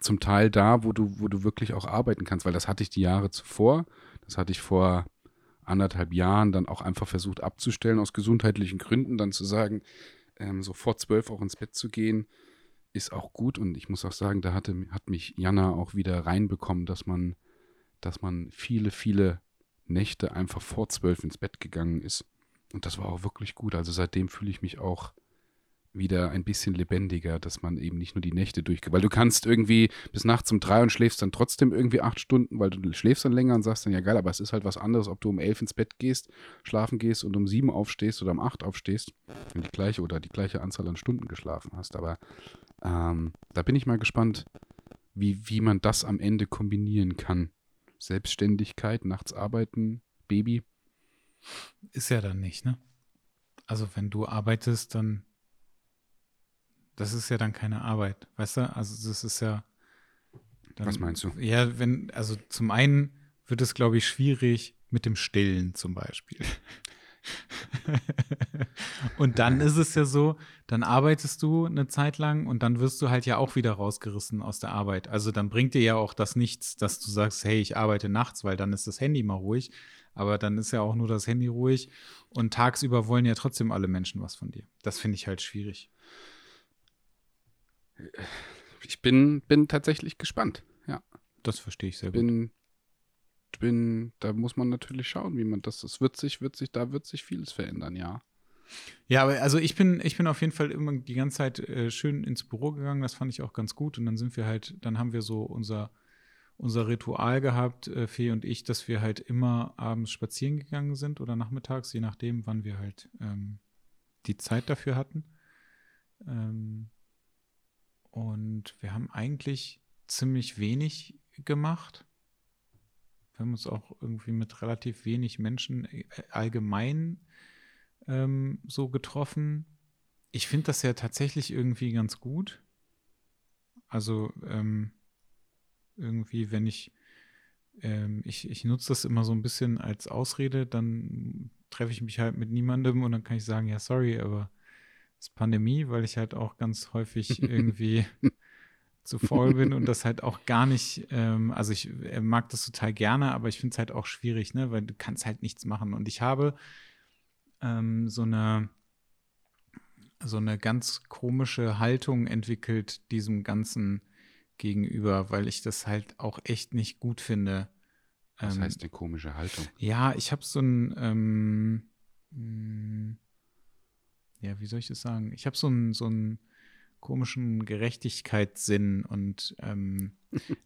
zum Teil da, wo du, wo du wirklich auch arbeiten kannst, weil das hatte ich die Jahre zuvor. Das hatte ich vor anderthalb Jahren dann auch einfach versucht abzustellen aus gesundheitlichen Gründen, dann zu sagen, ähm, so vor zwölf auch ins Bett zu gehen, ist auch gut. Und ich muss auch sagen, da hatte, hat mich Jana auch wieder reinbekommen, dass man, dass man viele, viele Nächte einfach vor zwölf ins Bett gegangen ist. Und das war auch wirklich gut. Also seitdem fühle ich mich auch wieder ein bisschen lebendiger, dass man eben nicht nur die Nächte durchgeht. Weil du kannst irgendwie bis nachts um drei und schläfst dann trotzdem irgendwie acht Stunden, weil du schläfst dann länger und sagst dann, ja geil, aber es ist halt was anderes, ob du um elf ins Bett gehst, schlafen gehst und um sieben aufstehst oder um acht aufstehst und die gleiche oder die gleiche Anzahl an Stunden geschlafen hast. Aber ähm, da bin ich mal gespannt, wie, wie man das am Ende kombinieren kann. Selbstständigkeit, nachts arbeiten, Baby. Ist ja dann nicht, ne? Also wenn du arbeitest, dann das ist ja dann keine Arbeit, weißt du? Also das ist ja. Dann, Was meinst du? Ja, wenn, also zum einen wird es, glaube ich, schwierig mit dem Stillen zum Beispiel. <laughs> und dann ist es ja so, dann arbeitest du eine Zeit lang und dann wirst du halt ja auch wieder rausgerissen aus der Arbeit. Also dann bringt dir ja auch das nichts, dass du sagst, hey, ich arbeite nachts, weil dann ist das Handy mal ruhig. Aber dann ist ja auch nur das Handy ruhig und tagsüber wollen ja trotzdem alle Menschen was von dir. Das finde ich halt schwierig ich bin, bin tatsächlich gespannt, ja. Das verstehe ich sehr bin, gut. Bin, da muss man natürlich schauen, wie man das, es wird sich, wird sich, da wird sich vieles verändern, ja. Ja, aber also ich bin, ich bin auf jeden Fall immer die ganze Zeit äh, schön ins Büro gegangen, das fand ich auch ganz gut. Und dann sind wir halt, dann haben wir so unser, unser Ritual gehabt, äh, Fee und ich, dass wir halt immer abends spazieren gegangen sind oder nachmittags, je nachdem, wann wir halt ähm, die Zeit dafür hatten. Ähm, und wir haben eigentlich ziemlich wenig gemacht. Wir haben uns auch irgendwie mit relativ wenig Menschen äh, allgemein ähm, so getroffen. Ich finde das ja tatsächlich irgendwie ganz gut. Also ähm, irgendwie, wenn ich, ähm, ich, ich nutze das immer so ein bisschen als Ausrede, dann treffe ich mich halt mit niemandem und dann kann ich sagen, ja, sorry, aber ist Pandemie, weil ich halt auch ganz häufig <laughs> irgendwie zu faul bin und das halt auch gar nicht, ähm, also ich mag das total gerne, aber ich finde es halt auch schwierig, ne, weil du kannst halt nichts machen. Und ich habe ähm, so eine so eine ganz komische Haltung entwickelt diesem Ganzen gegenüber, weil ich das halt auch echt nicht gut finde. Was ähm, heißt eine komische Haltung? Ja, ich habe so ein ähm, hm, ja, wie soll ich das sagen? Ich habe so einen so einen komischen Gerechtigkeitssinn und ähm,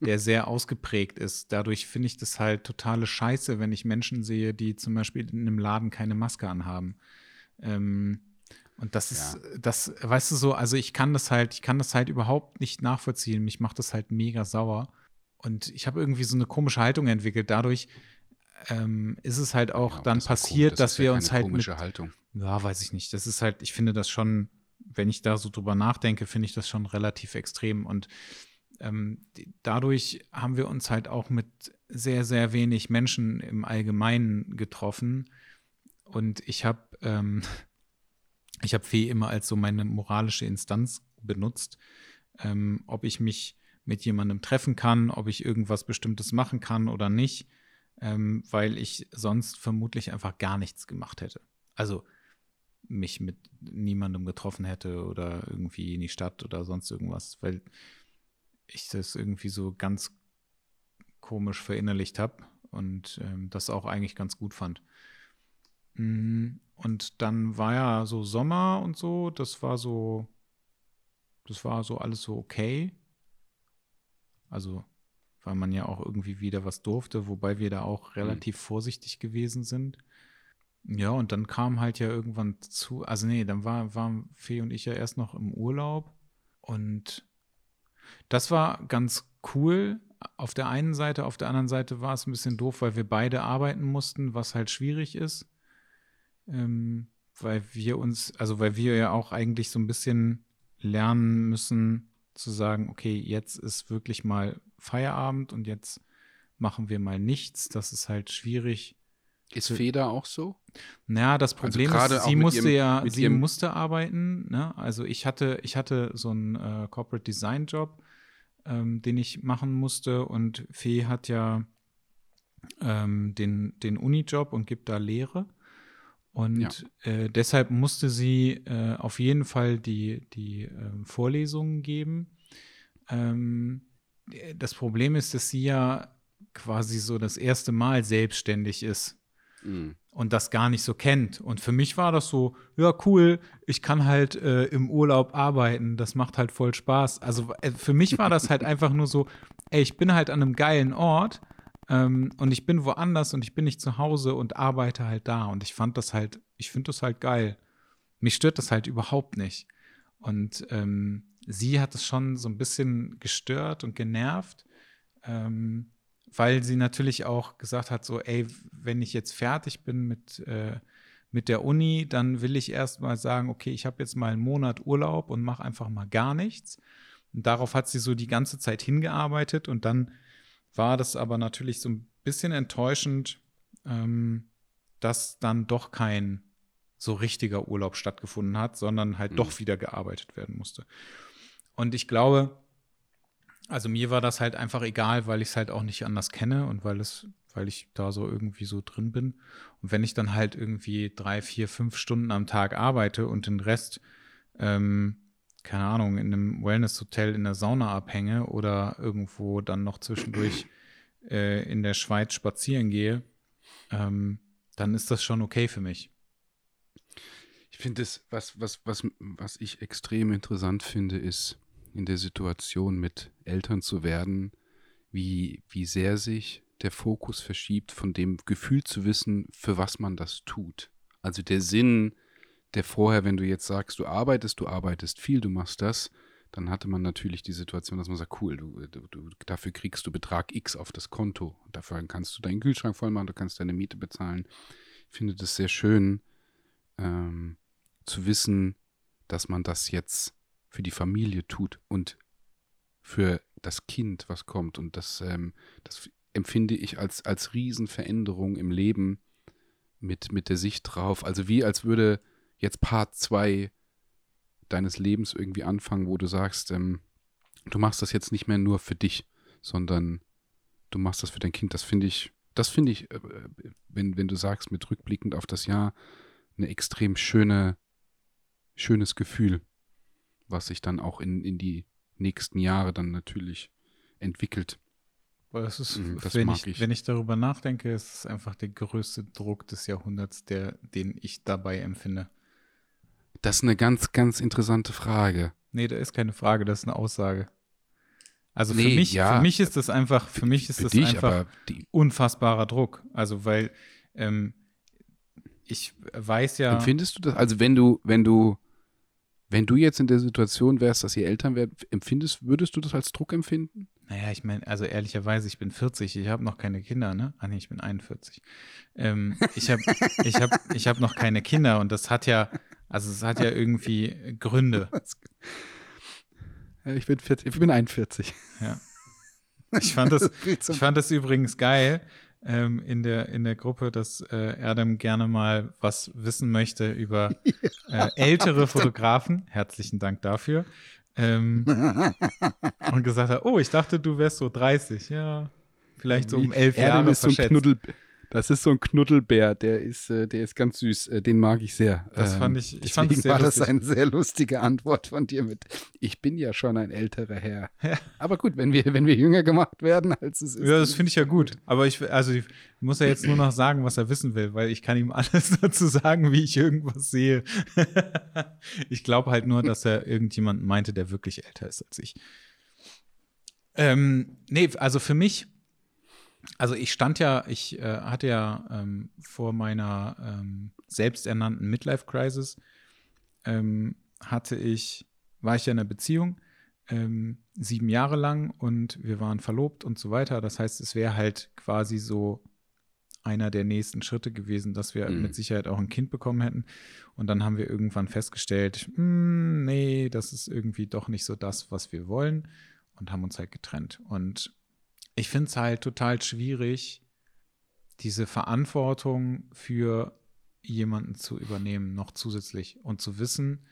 der sehr <laughs> ausgeprägt ist. Dadurch finde ich das halt totale Scheiße, wenn ich Menschen sehe, die zum Beispiel in einem Laden keine Maske anhaben. Ähm, und das ist, ja. das, weißt du so, also ich kann das halt, ich kann das halt überhaupt nicht nachvollziehen. Mich macht das halt mega sauer. Und ich habe irgendwie so eine komische Haltung entwickelt. Dadurch ähm, ist es halt auch genau, dann das passiert, das dass wir ja uns halt. Komische mit, Haltung. Ja, weiß ich nicht. Das ist halt, ich finde das schon, wenn ich da so drüber nachdenke, finde ich das schon relativ extrem. Und ähm, dadurch haben wir uns halt auch mit sehr, sehr wenig Menschen im Allgemeinen getroffen. Und ich habe ähm, <laughs> ich Fee immer als so meine moralische Instanz benutzt, ähm, ob ich mich mit jemandem treffen kann, ob ich irgendwas Bestimmtes machen kann oder nicht, ähm, weil ich sonst vermutlich einfach gar nichts gemacht hätte. Also mich mit niemandem getroffen hätte oder irgendwie in die Stadt oder sonst irgendwas, weil ich das irgendwie so ganz komisch verinnerlicht habe und ähm, das auch eigentlich ganz gut fand. Mm, und dann war ja so Sommer und so, das war so, das war so alles so okay. Also, weil man ja auch irgendwie wieder was durfte, wobei wir da auch mhm. relativ mhm. vorsichtig gewesen sind. Ja, und dann kam halt ja irgendwann zu, also nee, dann war, waren Fee und ich ja erst noch im Urlaub und das war ganz cool. Auf der einen Seite, auf der anderen Seite war es ein bisschen doof, weil wir beide arbeiten mussten, was halt schwierig ist. Ähm, weil wir uns, also weil wir ja auch eigentlich so ein bisschen lernen müssen zu sagen, okay, jetzt ist wirklich mal Feierabend und jetzt machen wir mal nichts. Das ist halt schwierig ist Feder auch so? Naja, das also Problem also ist, sie musste ihrem, ja, sie musste arbeiten. Ne? Also ich hatte, ich hatte so einen äh, Corporate Design Job, ähm, den ich machen musste und Fee hat ja ähm, den, den Uni-Job und gibt da Lehre. Und ja. äh, deshalb musste sie äh, auf jeden Fall die, die äh, Vorlesungen geben. Ähm, das Problem ist, dass sie ja quasi so das erste Mal selbstständig ist Mhm. und das gar nicht so kennt. Und für mich war das so, ja, cool, ich kann halt äh, im Urlaub arbeiten, das macht halt voll Spaß. Also äh, für mich war das halt <laughs> einfach nur so, ey, ich bin halt an einem geilen Ort ähm, und ich bin woanders und ich bin nicht zu Hause und arbeite halt da. Und ich fand das halt, ich finde das halt geil. Mich stört das halt überhaupt nicht. Und ähm, sie hat es schon so ein bisschen gestört und genervt. Ähm, weil sie natürlich auch gesagt hat, so, ey, wenn ich jetzt fertig bin mit, äh, mit der Uni, dann will ich erst mal sagen, okay, ich habe jetzt mal einen Monat Urlaub und mache einfach mal gar nichts. Und darauf hat sie so die ganze Zeit hingearbeitet und dann war das aber natürlich so ein bisschen enttäuschend, ähm, dass dann doch kein so richtiger Urlaub stattgefunden hat, sondern halt Mhm. doch wieder gearbeitet werden musste. Und ich glaube, also mir war das halt einfach egal, weil ich es halt auch nicht anders kenne und weil es, weil ich da so irgendwie so drin bin. Und wenn ich dann halt irgendwie drei, vier, fünf Stunden am Tag arbeite und den Rest, ähm, keine Ahnung, in einem Wellness-Hotel in der Sauna abhänge oder irgendwo dann noch zwischendurch äh, in der Schweiz spazieren gehe, ähm, dann ist das schon okay für mich. Ich finde es, was, was, was, was ich extrem interessant finde, ist in der Situation mit Eltern zu werden, wie, wie sehr sich der Fokus verschiebt von dem Gefühl zu wissen, für was man das tut. Also der Sinn, der vorher, wenn du jetzt sagst, du arbeitest, du arbeitest viel, du machst das, dann hatte man natürlich die Situation, dass man sagt, cool, du, du, dafür kriegst du Betrag X auf das Konto. Dafür kannst du deinen Kühlschrank voll machen, du kannst deine Miete bezahlen. Ich finde das sehr schön, ähm, zu wissen, dass man das jetzt für die Familie tut und für das Kind, was kommt. Und das, ähm, das empfinde ich als, als Riesenveränderung im Leben mit, mit der Sicht drauf. Also wie als würde jetzt Part 2 deines Lebens irgendwie anfangen, wo du sagst, ähm, du machst das jetzt nicht mehr nur für dich, sondern du machst das für dein Kind. Das finde ich, das finde ich, äh, wenn, wenn du sagst, mit rückblickend auf das Jahr, eine extrem schöne, schönes Gefühl, was sich dann auch in, in die nächsten Jahre dann natürlich entwickelt. Weil das ist, Mhm, das wenn, ich, ich. wenn ich darüber nachdenke, ist es einfach der größte Druck des Jahrhunderts, der, den ich dabei empfinde. Das ist eine ganz, ganz interessante Frage. Nee, da ist keine Frage, das ist eine Aussage. Also für Nee, mich, ja. für mich ist das einfach, für mich ist Für das dich, einfach unfassbarer Druck. Also weil ähm, ich weiß ja, empfindest du das? Also wenn du, wenn du, wenn du jetzt in der Situation wärst, dass ihr Eltern werdet, empfindest, würdest du das als Druck empfinden? naja, ich meine, also ehrlicherweise, ich bin 40, ich habe noch keine Kinder, ne? Ah nee, ich bin 41. Ähm, ich habe ich hab, ich hab noch keine Kinder und das hat ja, also es hat ja irgendwie Gründe. <laughs> Ich bin 40, ich bin 41. Ja. Ich fand das, <laughs> ich fand das übrigens geil ähm, in, der, in der Gruppe, dass äh, Erdem gerne mal was wissen möchte über <laughs> äh, ältere Fotografen. Herzlichen Dank dafür. Ähm, <laughs> und gesagt hat, oh, ich dachte, du wärst so 30. Ja, vielleicht so um elf Erdem Jahre ist so ein verschätzt. Knuddel, das ist so ein Knuddelbär, der ist, äh, der ist ganz süß. Äh, Den mag ich sehr. Das Ähm, fand ich- ich deswegen fand es sehr war das lustig. eine sehr lustige Antwort von dir mit. Ich bin ja schon ein älterer Herr. Ja. Aber gut, wenn wir, wenn wir jünger gemacht werden, als es ist. Ja, das finde ich ja gut. Aber ich, also ich muss ja jetzt nur noch sagen, was er wissen will, weil ich kann ihm <laughs> alles dazu sagen, wie ich irgendwas sehe. <laughs> ich glaube halt nur, dass er irgendjemanden meinte, der wirklich älter ist als ich. Ähm, nee, also für mich, also ich stand ja, ich äh, hatte ja ähm, vor meiner ähm, selbsternannten Midlife-Crisis, ähm, hatte ich, war ich ja in einer Beziehung, ähm, sieben Jahre lang und wir waren verlobt und so weiter. Das heißt, es wäre halt quasi so einer der nächsten Schritte gewesen, dass wir Mhm. mit Sicherheit auch ein Kind bekommen hätten. Und dann haben wir irgendwann festgestellt, "Hm, nee, das ist irgendwie doch nicht so das, was wir wollen und haben uns halt getrennt. Und ich finde es halt total schwierig, diese Verantwortung für jemanden zu übernehmen, noch zusätzlich und zu wissen,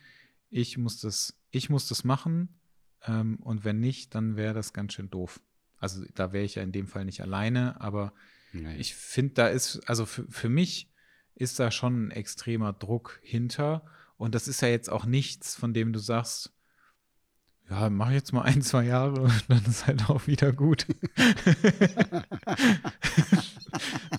ich muss das, ich muss das machen ähm, und wenn nicht, dann wäre das ganz schön doof. Also da wäre ich ja in dem Fall nicht alleine, aber Nee. ich finde, da ist, also für, für mich ist da schon ein extremer Druck hinter. Und das ist ja jetzt auch nichts, von dem du sagst, ja, mach jetzt mal ein, zwei Jahre und dann ist halt auch wieder gut. <laughs>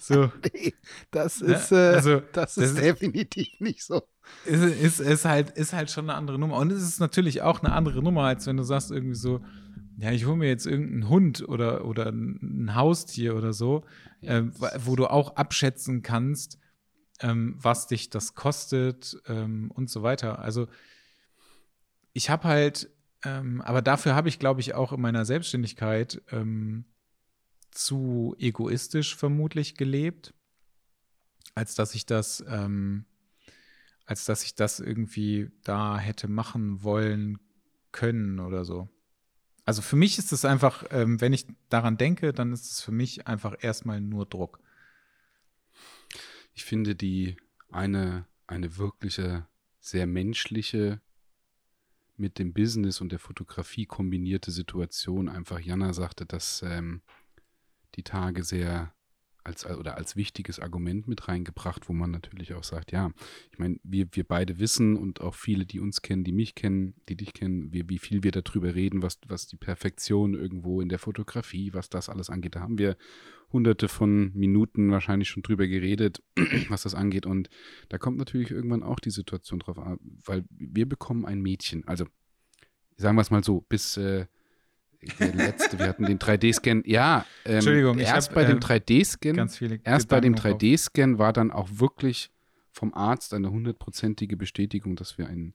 So. Nee, das Ne? ist, äh, Also, das das ist ist- definitiv nicht so. ist, ist, ist, halt, ist halt schon eine andere Nummer. Und es ist natürlich auch eine andere Nummer, als wenn du sagst, irgendwie so, ja, ich hole mir jetzt irgendeinen Hund oder, oder ein Haustier oder so, wo- wo du auch abschätzen kannst, ähm, was dich das kostet ähm, und so weiter. Also ich habe halt, ähm, aber dafür habe ich, glaube ich, auch in meiner Selbstständigkeit ähm, zu egoistisch vermutlich gelebt, als dass ich das, ähm, als dass ich das irgendwie da hätte machen wollen können oder so. Also für mich ist es einfach, ähm, wenn ich daran denke, dann ist es für mich einfach erstmal nur Druck. Ich finde die eine, eine wirkliche, sehr menschliche, mit dem Business und der Fotografie kombinierte Situation. Einfach, Jana sagte, dass ähm, die Tage sehr als oder als wichtiges Argument mit reingebracht, wo man natürlich auch sagt, ja, ich meine, wir, wir beide wissen und auch viele, die uns kennen, die mich kennen, die dich kennen, wir, wie viel wir darüber reden, was, was die Perfektion irgendwo in der Fotografie, was das alles angeht. Da haben wir hunderte von Minuten wahrscheinlich schon drüber geredet, <clears throat> was das angeht. Und da kommt natürlich irgendwann auch die Situation drauf an, weil wir bekommen ein Mädchen. Also sagen wir es mal so, bis äh, der letzte, wir hatten den 3D-Scan. Ja, ähm, Entschuldigung, ich erst hab, bei dem ähm, 3D-Scan Ganz viele Erst bei dem Gedanken drauf. 3D-Scan war dann auch wirklich vom Arzt eine hundertprozentige Bestätigung, dass wir ein,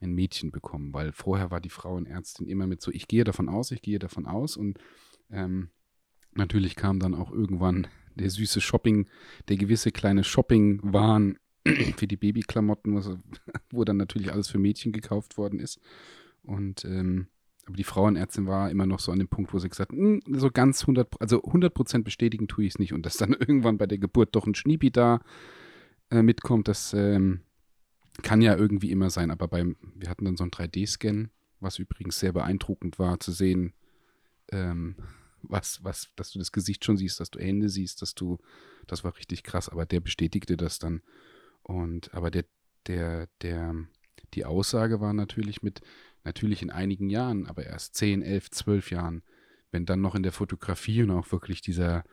ein Mädchen bekommen, weil vorher war die Frauenärztin immer mit so, ich gehe davon aus, ich gehe davon aus und ähm, natürlich kam dann auch irgendwann der süße Shopping, der gewisse kleine Shopping-Wahn <clears throat> für die Babyklamotten, wo dann natürlich alles für Mädchen gekauft worden ist und ähm, aber die Frauenärztin war immer noch so an dem Punkt, wo sie gesagt hat, "Hm, so ganz 100, also 100% bestätigen tue ich es nicht. Und dass dann <laughs> irgendwann bei der Geburt doch ein Schniepi da äh, mitkommt, das ähm, kann ja irgendwie immer sein. Aber beim, wir hatten dann so einen 3D-Scan, was übrigens sehr beeindruckend war, zu sehen, ähm, was, was, dass du das Gesicht schon siehst, dass du Hände siehst, dass du, das war richtig krass, aber der bestätigte das dann. Und aber der, der, der, die Aussage war natürlich mit, natürlich in einigen Jahren, aber erst 10, 11, 12 Jahren, wenn dann noch in der Fotografie und auch wirklich dieser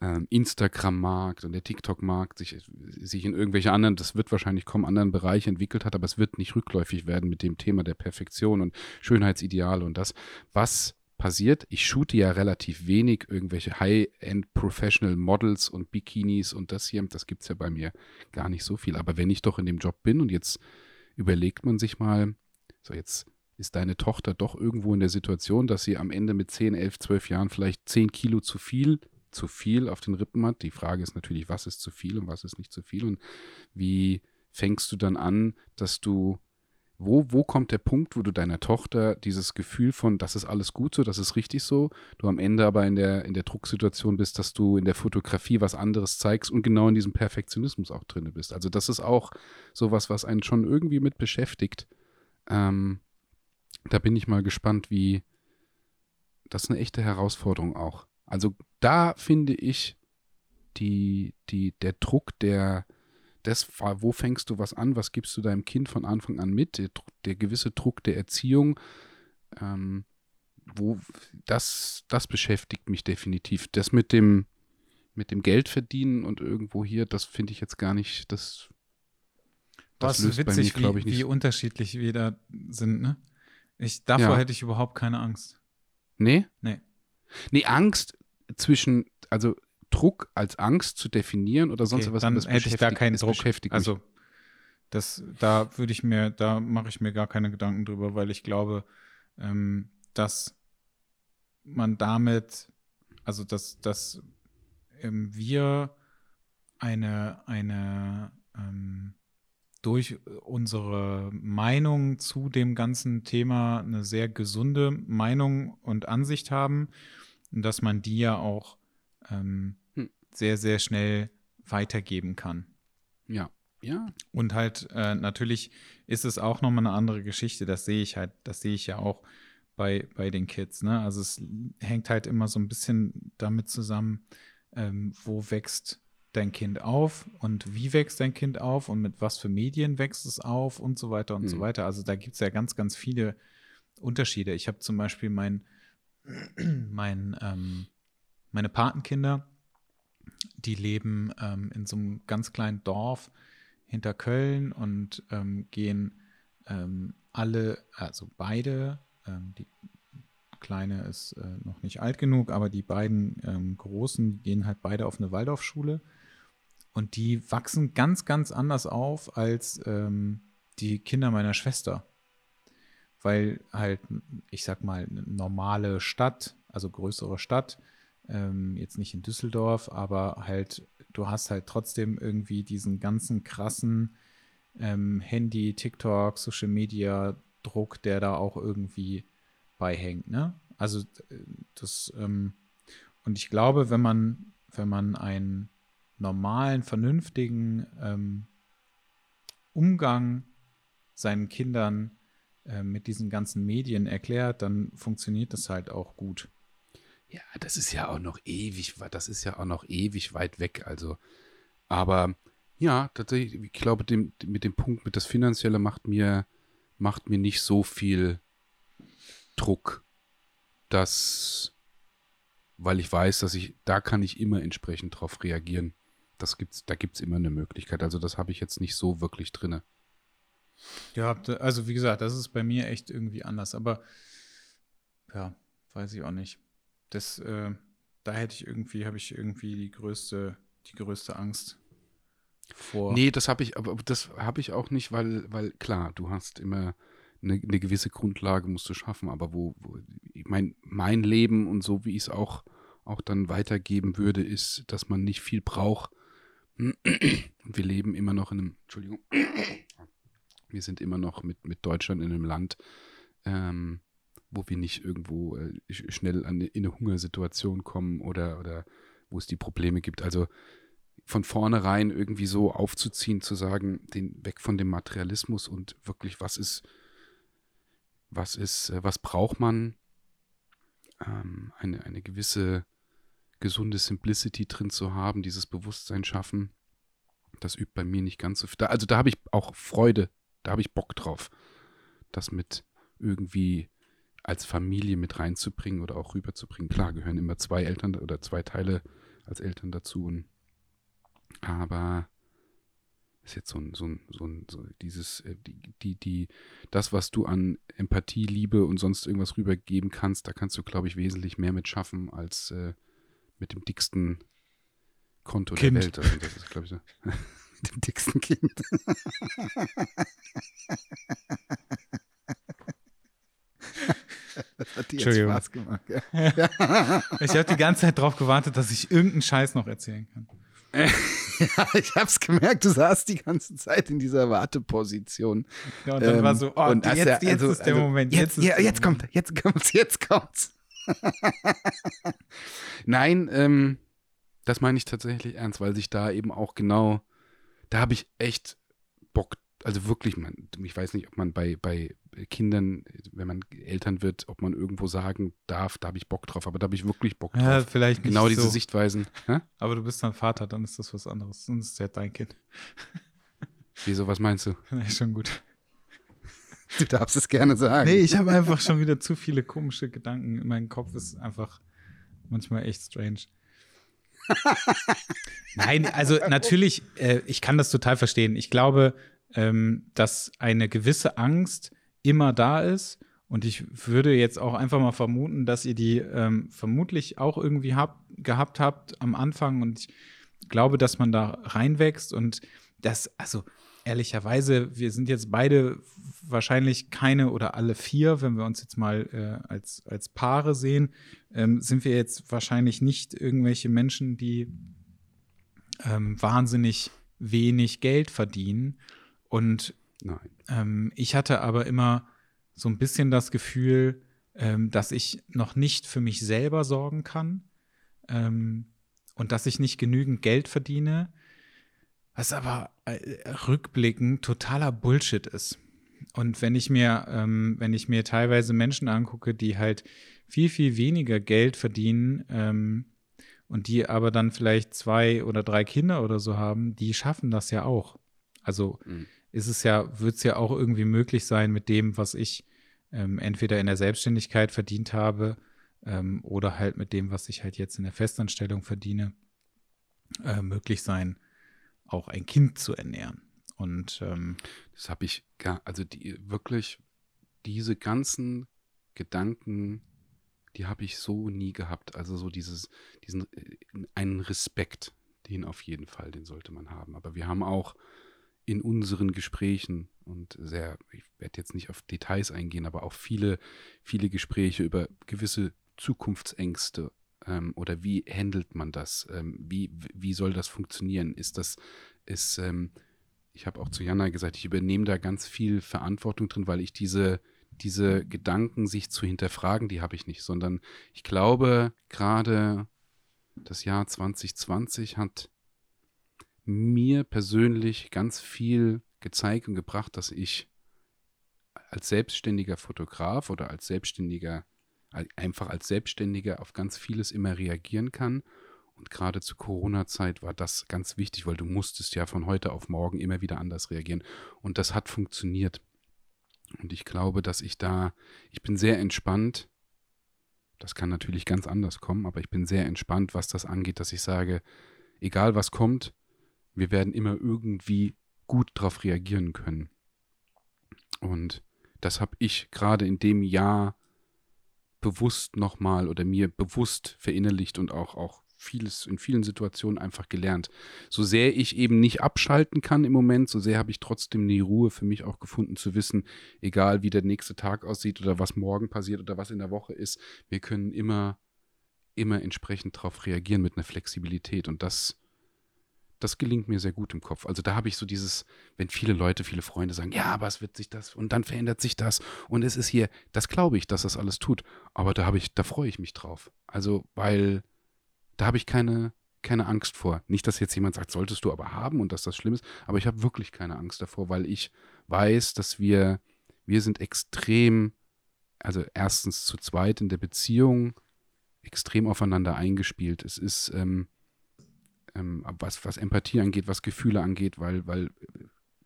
ähm, Instagram-Markt und der TikTok-Markt sich, sich in irgendwelche anderen, das wird wahrscheinlich kommen, anderen Bereiche entwickelt hat, aber es wird nicht rückläufig werden mit dem Thema der Perfektion und Schönheitsideale und das, was passiert. Ich shoote ja relativ wenig irgendwelche High-End Professional Models und Bikinis und das hier, das gibt es ja bei mir gar nicht so viel. Aber wenn ich doch in dem Job bin und jetzt überlegt man sich mal, so jetzt ist deine Tochter doch irgendwo in der Situation, dass sie am Ende mit 10, 11, 12 Jahren vielleicht 10 Kilo zu viel, zu viel auf den Rippen hat. Die Frage ist natürlich, was ist zu viel und was ist nicht zu viel und wie fängst du dann an, dass du wo, wo kommt der Punkt, wo du deiner Tochter dieses Gefühl von, das ist alles gut so, das ist richtig so, du am Ende aber in der, in der Drucksituation bist, dass du in der Fotografie was anderes zeigst und genau in diesem Perfektionismus auch drin bist. Also das ist auch sowas, was einen schon irgendwie mit beschäftigt. Ähm, da bin ich mal gespannt, wie das ist eine echte Herausforderung auch. Also da finde ich die, die, der Druck der, das, wo fängst du was an, was gibst du deinem Kind von Anfang an mit, der, der gewisse Druck der Erziehung, ähm, wo das, das beschäftigt mich definitiv. Das mit dem, mit dem Geld verdienen und irgendwo hier, das finde ich jetzt gar nicht, das, das Was löst bei witzig, mir, glaube ich, wie, nicht. wie unterschiedlich wir da sind, ne? Ich, davor Ja. hätte ich überhaupt keine Angst. Nee? Nee. Nee, Angst zwischen, also Druck als Angst zu definieren oder sonst Okay, was. dann das hätte ich da keinen Druck. Also, das, da würde ich mir, da mache ich mir gar keine Gedanken drüber, weil ich glaube, ähm, dass man damit, also dass, dass ähm, wir eine, eine ähm, durch unsere Meinung zu dem ganzen Thema eine sehr gesunde Meinung und Ansicht haben und dass man die ja auch ähm, Hm. sehr, sehr schnell weitergeben kann. ja. Ja, Und halt, äh, natürlich ist es auch nochmal eine andere Geschichte. Das sehe ich halt, das sehe ich ja auch bei, bei den Kids. Ne? Also es hängt halt immer so ein bisschen damit zusammen, ähm, wo wächst dein Kind auf und wie wächst dein Kind auf und mit was für Medien wächst es auf und so weiter und so Mhm. weiter. Also da gibt es ja ganz, ganz viele Unterschiede. Ich habe zum Beispiel mein, <clears throat> mein, ähm, meine Patenkinder, die leben ähm, in so einem ganz kleinen Dorf hinter Köln und ähm, gehen ähm, alle, also beide, ähm, die Kleine ist äh, noch nicht alt genug, aber die beiden ähm, Großen gehen halt beide auf eine Waldorfschule und die wachsen ganz, ganz anders auf als ähm, die Kinder meiner Schwester. Weil halt, ich sag mal, eine normale Stadt, also größere Stadt, ähm, jetzt nicht in Düsseldorf, aber halt, du hast halt trotzdem irgendwie diesen ganzen krassen ähm, Handy, TikTok, Social Media Druck, der da auch irgendwie beihängt, ne? Also äh, das, ähm, und ich glaube, wenn man, wenn man einen normalen, vernünftigen ähm, Umgang seinen Kindern äh, mit diesen ganzen Medien erklärt, dann funktioniert das halt auch gut. Ja, das ist ja auch noch ewig, das ist ja auch noch ewig weit weg. Also, aber ja, tatsächlich, ich glaube, dem, mit dem Punkt, mit das Finanzielle macht mir, macht mir nicht so viel Druck, dass, weil ich weiß, dass ich, da kann ich immer entsprechend drauf reagieren. Das gibt's, da gibt es immer eine Möglichkeit. Also das habe ich jetzt nicht so wirklich drinne. Ja, also wie gesagt, das ist bei mir echt irgendwie anders. Aber ja, weiß ich auch nicht das, äh, da hätte ich irgendwie, habe ich irgendwie die größte, die größte Angst vor. Nee, das habe ich, aber das habe ich auch nicht, weil, weil klar, du hast immer eine, eine gewisse Grundlage musst du schaffen, aber wo, wo ich mein, mein Leben und so wie ich es auch, auch dann weitergeben würde, ist, dass man nicht viel braucht. Und wir leben immer noch in einem, Entschuldigung, wir sind immer noch mit, mit Deutschland in einem Land, ähm, wo wir nicht irgendwo äh, schnell an, in eine Hungersituation kommen oder, oder wo es die Probleme gibt. Also von vornherein irgendwie so aufzuziehen, zu sagen, den weg von dem Materialismus und wirklich, was ist, was ist, äh, was braucht man? Ähm, eine, eine gewisse gesunde Simplicity drin zu haben, dieses Bewusstsein schaffen, das übt bei mir nicht ganz so viel. Da, also da habe ich auch Freude, da habe ich Bock drauf, das mit irgendwie als Familie mit reinzubringen oder auch rüberzubringen. Klar, gehören immer zwei Eltern oder zwei Teile als Eltern dazu. Und, aber ist jetzt so ein, so ein, so ein, so dieses, äh, die, die, die, das, was du an Empathie, Liebe und sonst irgendwas rübergeben kannst, da kannst du, glaube ich, wesentlich mehr mit schaffen als äh, mit dem dicksten Konto kind. der Welt. Also das ist, glaube ich, so. <laughs> mit dem dicksten Kind. Das hat dir jetzt Spaß gemacht. Ja. <laughs> ich habe die ganze Zeit darauf gewartet, dass ich irgendeinen Scheiß noch erzählen kann. <laughs> ja, ich habe es gemerkt, du saßt die ganze Zeit in dieser Warteposition. Ja, und dann ähm, war so, oh, und jetzt, jetzt also, ist der also, Moment. Jetzt, jetzt, ja, jetzt kommt, jetzt kommt's, jetzt kommt's. <laughs> Nein, ähm, das meine ich tatsächlich ernst, weil sich da eben auch genau, da habe ich echt Bock also wirklich, man, ich weiß nicht, ob man bei, bei Kindern, wenn man Eltern wird, ob man irgendwo sagen darf, da habe ich Bock drauf, aber da habe ich wirklich Bock drauf. Ja, vielleicht nicht Genau diese so. Sichtweisen. Hä? Aber du bist dann Vater, dann ist das was anderes. Sonst ist es ja dein Kind. Wieso, was meinst du? <laughs> Ja, schon gut. <laughs> Du darfst es gerne sagen. Nee, ich habe einfach schon wieder zu viele komische Gedanken. Mein Kopf ist einfach manchmal echt strange. <laughs> Nein, also natürlich, äh, ich kann das total verstehen. Ich glaube, ähm, dass eine gewisse Angst immer da ist. Und ich würde jetzt auch einfach mal vermuten, dass ihr die ähm, vermutlich auch irgendwie hab, gehabt habt am Anfang. Und ich glaube, dass man da reinwächst und das, also ehrlicherweise, wir sind jetzt beide wahrscheinlich keine oder alle vier, wenn wir uns jetzt mal äh, als, als Paare sehen, ähm, sind wir jetzt wahrscheinlich nicht irgendwelche Menschen, die ähm, wahnsinnig wenig Geld verdienen. Und ähm, ich hatte aber immer so ein bisschen das Gefühl, ähm, dass ich noch nicht für mich selber sorgen kann ähm, und dass ich nicht genügend Geld verdiene, was aber äh, rückblickend totaler Bullshit ist. Und wenn ich mir, ähm, wenn ich mir teilweise Menschen angucke, die halt viel, viel weniger Geld verdienen ähm, und die aber dann vielleicht zwei oder drei Kinder oder so haben, die schaffen das ja auch. Also mhm ist es ja, wird es ja auch irgendwie möglich sein mit dem, was ich ähm, entweder in der Selbstständigkeit verdient habe ähm, oder halt mit dem, was ich halt jetzt in der Festanstellung verdiene, äh, möglich sein, auch ein Kind zu ernähren. Und ähm, das habe ich gar, also die wirklich diese ganzen Gedanken, die habe ich so nie gehabt. Also so dieses, diesen äh, einen Respekt, den auf jeden Fall, den sollte man haben. Aber wir haben auch in unseren Gesprächen und sehr, ich werde jetzt nicht auf Details eingehen, aber auch viele, viele Gespräche über gewisse Zukunftsängste ähm, oder wie handelt man das? Ähm, wie, wie soll das funktionieren? Ist das, ist, ähm, ich habe auch zu Jana gesagt, ich übernehme da ganz viel Verantwortung drin, weil ich diese, diese Gedanken, sich zu hinterfragen, die habe ich nicht, sondern ich glaube, gerade das Jahr 2020 hat mir persönlich ganz viel gezeigt und gebracht, dass ich als selbstständiger Fotograf oder als selbstständiger, einfach als Selbstständiger auf ganz vieles immer reagieren kann. Und gerade zur Corona-Zeit war das ganz wichtig, weil du musstest ja von heute auf morgen immer wieder anders reagieren. Und das hat funktioniert. Und ich glaube, dass ich da, ich bin sehr entspannt. Das kann natürlich ganz anders kommen, aber ich bin sehr entspannt, was das angeht, dass ich sage, egal was kommt, wir werden immer irgendwie gut darauf reagieren können. Und das habe ich gerade in dem Jahr bewusst nochmal oder mir bewusst verinnerlicht und auch, auch vieles in vielen Situationen einfach gelernt. So sehr ich eben nicht abschalten kann im Moment, so sehr habe ich trotzdem die Ruhe für mich auch gefunden zu wissen, egal wie der nächste Tag aussieht oder was morgen passiert oder was in der Woche ist, wir können immer, immer entsprechend darauf reagieren mit einer Flexibilität und das das gelingt mir sehr gut im Kopf. Also da habe ich so dieses, wenn viele Leute, viele Freunde sagen, ja, aber es wird sich das und dann verändert sich das und es ist hier, das glaube ich, dass das alles tut. Aber da habe ich, da freue ich mich drauf. Also, weil da habe ich keine, keine Angst vor. Nicht, dass jetzt jemand sagt, solltest du aber haben und dass das schlimm ist, aber ich habe wirklich keine Angst davor, weil ich weiß, dass wir, wir sind extrem, also erstens zu zweit in der Beziehung, extrem aufeinander eingespielt. Es ist, ähm, ähm, was, was Empathie angeht, was Gefühle angeht, weil, weil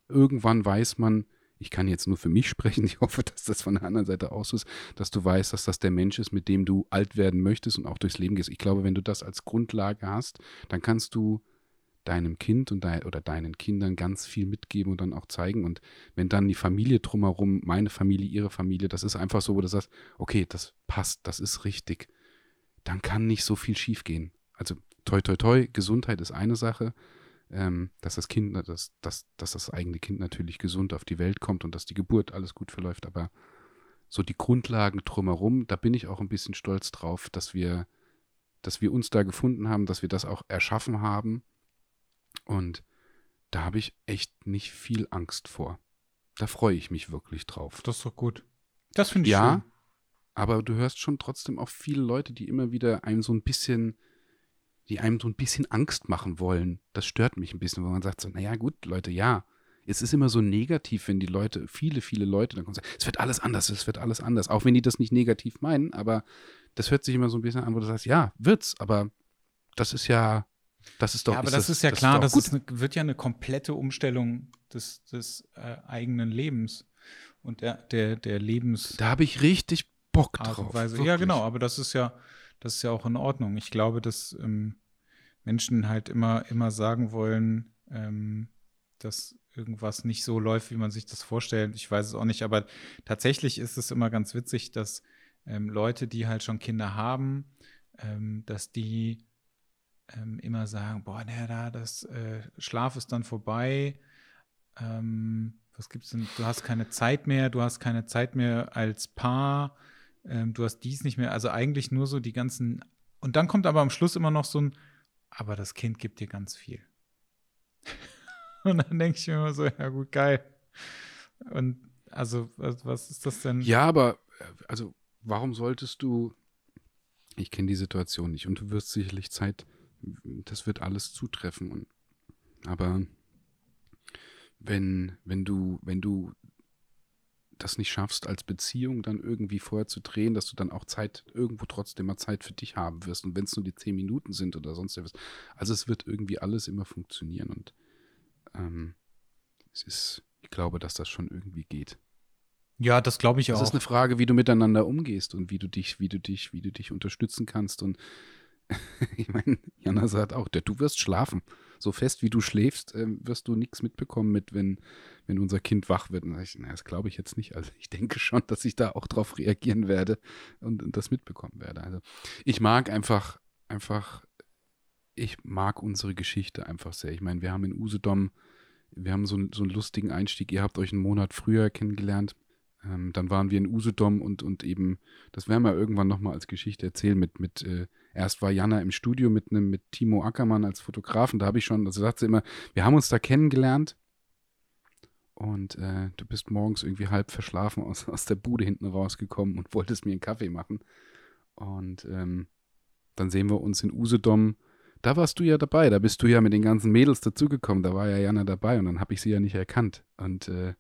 irgendwann weiß man, ich kann jetzt nur für mich <laughs> sprechen, ich hoffe, dass das von der anderen Seite aus ist, dass du weißt, dass das der Mensch ist, mit dem du alt werden möchtest und auch durchs Leben gehst. Ich glaube, wenn du das als Grundlage hast, dann kannst du deinem Kind und de oder deinen Kindern ganz viel mitgeben und dann auch zeigen. Und wenn dann die Familie drumherum, meine Familie, ihre Familie, das ist einfach so, wo du sagst, okay, das passt, das ist richtig, dann kann nicht so viel schiefgehen. Also toi, toi, toi, Gesundheit ist eine Sache, ähm, dass das Kind, dass, dass, dass das eigene Kind natürlich gesund auf die Welt kommt und dass die Geburt alles gut verläuft, aber so die Grundlagen drumherum, da bin ich auch ein bisschen stolz drauf, dass wir, dass wir uns da gefunden haben, dass wir das auch erschaffen haben. Und da habe ich echt nicht viel Angst vor. Da freue ich mich wirklich drauf. Das ist doch gut. Das finde ich ja, schön. Aber du hörst schon trotzdem auch viele Leute, die immer wieder einem so ein bisschen die einem so ein bisschen Angst machen wollen. Das stört mich ein bisschen, wo man sagt so, naja gut, Leute, ja. Es ist immer so negativ, wenn die Leute, viele, viele Leute dann kommen und sagen, es wird alles anders, es wird alles anders. Auch wenn die das nicht negativ meinen, aber das hört sich immer so ein bisschen an, wo du sagst, ja, wird's, aber das ist ja, das ist doch. Ja, aber ist das, das, ist ja das klar, ist das eine, wird ja eine komplette Umstellung des, des äh, eigenen Lebens und der, der, der Lebens. Da habe ich richtig Bock drauf. Ja, genau, aber das ist ja, das ist ja auch in Ordnung. Ich glaube, dass ähm, Menschen halt immer, immer sagen wollen, ähm, dass irgendwas nicht so läuft, wie man sich das vorstellt. Ich weiß es auch nicht, aber tatsächlich ist es immer ganz witzig, dass ähm, Leute, die halt schon Kinder haben, ähm, dass die ähm, immer sagen, boah, naja, da, das äh, Schlaf ist dann vorbei. Ähm, was gibt's denn? Du hast keine Zeit mehr, du hast keine Zeit mehr als Paar ähm, du hast dies nicht mehr. Also eigentlich nur so die ganzen. Und dann kommt aber am Schluss immer noch so ein, aber das Kind gibt dir ganz viel. <laughs> Und dann denke ich mir immer so, ja gut, geil. Und also, was, ist das denn? Ja, aber, also, warum solltest du, ich kenne die Situation nicht und du wirst sicherlich Zeit, das wird alles zutreffen. Und, aber wenn, wenn du, wenn du das nicht schaffst, als Beziehung dann irgendwie vorher zu drehen, dass du dann auch Zeit, irgendwo trotzdem mal Zeit für dich haben wirst. Und wenn es nur die zehn Minuten sind oder sonst etwas. Also es wird irgendwie alles immer funktionieren. Und ähm, es ist, ich glaube, dass das schon irgendwie geht. Ja, das glaube ich auch. Es ist eine Frage, wie du miteinander umgehst und wie du dich, wie du dich, wie du dich unterstützen kannst. Und <laughs> ich meine, Jana sagt auch, du wirst schlafen. So fest wie du schläfst, äh, wirst du nichts mitbekommen mit, wenn, wenn unser Kind wach wird. Und ich, na, das glaube ich jetzt nicht. Also ich denke schon, dass ich da auch drauf reagieren werde und, und das mitbekommen werde. Also ich mag einfach, einfach, ich mag unsere Geschichte einfach sehr. Ich meine, wir haben in Usedom, wir haben so, so einen lustigen Einstieg. Ihr habt euch einen Monat früher kennengelernt. Ähm, dann waren wir in Usedom und, und eben, das werden wir irgendwann nochmal als Geschichte erzählen, mit, mit äh, erst war Jana im Studio mit einem, mit Timo Ackermann als Fotografen, da habe ich schon, also sagt sie immer, wir haben uns da kennengelernt und äh, du bist morgens irgendwie halb verschlafen aus, aus der Bude hinten rausgekommen und wolltest mir einen Kaffee machen. Und ähm, dann sehen wir uns in Usedom. Da warst du ja dabei, da bist du ja mit den ganzen Mädels dazugekommen, da war ja Jana dabei und dann habe ich sie ja nicht erkannt. Und äh,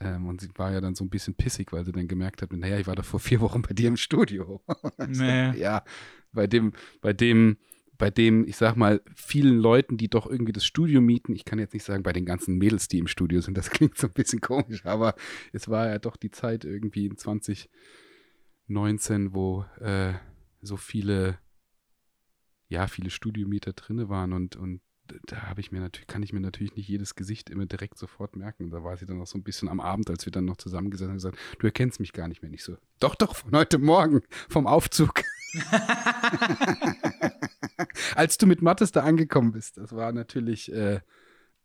ähm, und sie war ja dann so ein bisschen pissig, weil sie dann gemerkt hat, naja, ich war da vor vier Wochen bei dir im Studio. <laughs> nee. Ja, bei dem, bei dem, bei dem, ich sag mal, vielen Leuten, die doch irgendwie das Studio mieten, ich kann jetzt nicht sagen, bei den ganzen Mädels, die im Studio sind, das <laughs> klingt so ein bisschen komisch, aber es war ja doch die Zeit irgendwie in 2019, wo äh, so viele, ja, viele Studiomieter drinne waren und, und da habe ich mir natürlich, kann ich mir natürlich nicht jedes Gesicht immer direkt sofort merken. Da war sie dann auch so ein bisschen am Abend, als wir dann noch zusammengesessen haben, gesagt, du erkennst mich gar nicht mehr. Nicht so, doch, doch, von heute Morgen, vom Aufzug. <laughs> <laughs> als du mit Mattes da angekommen bist, das war natürlich, äh,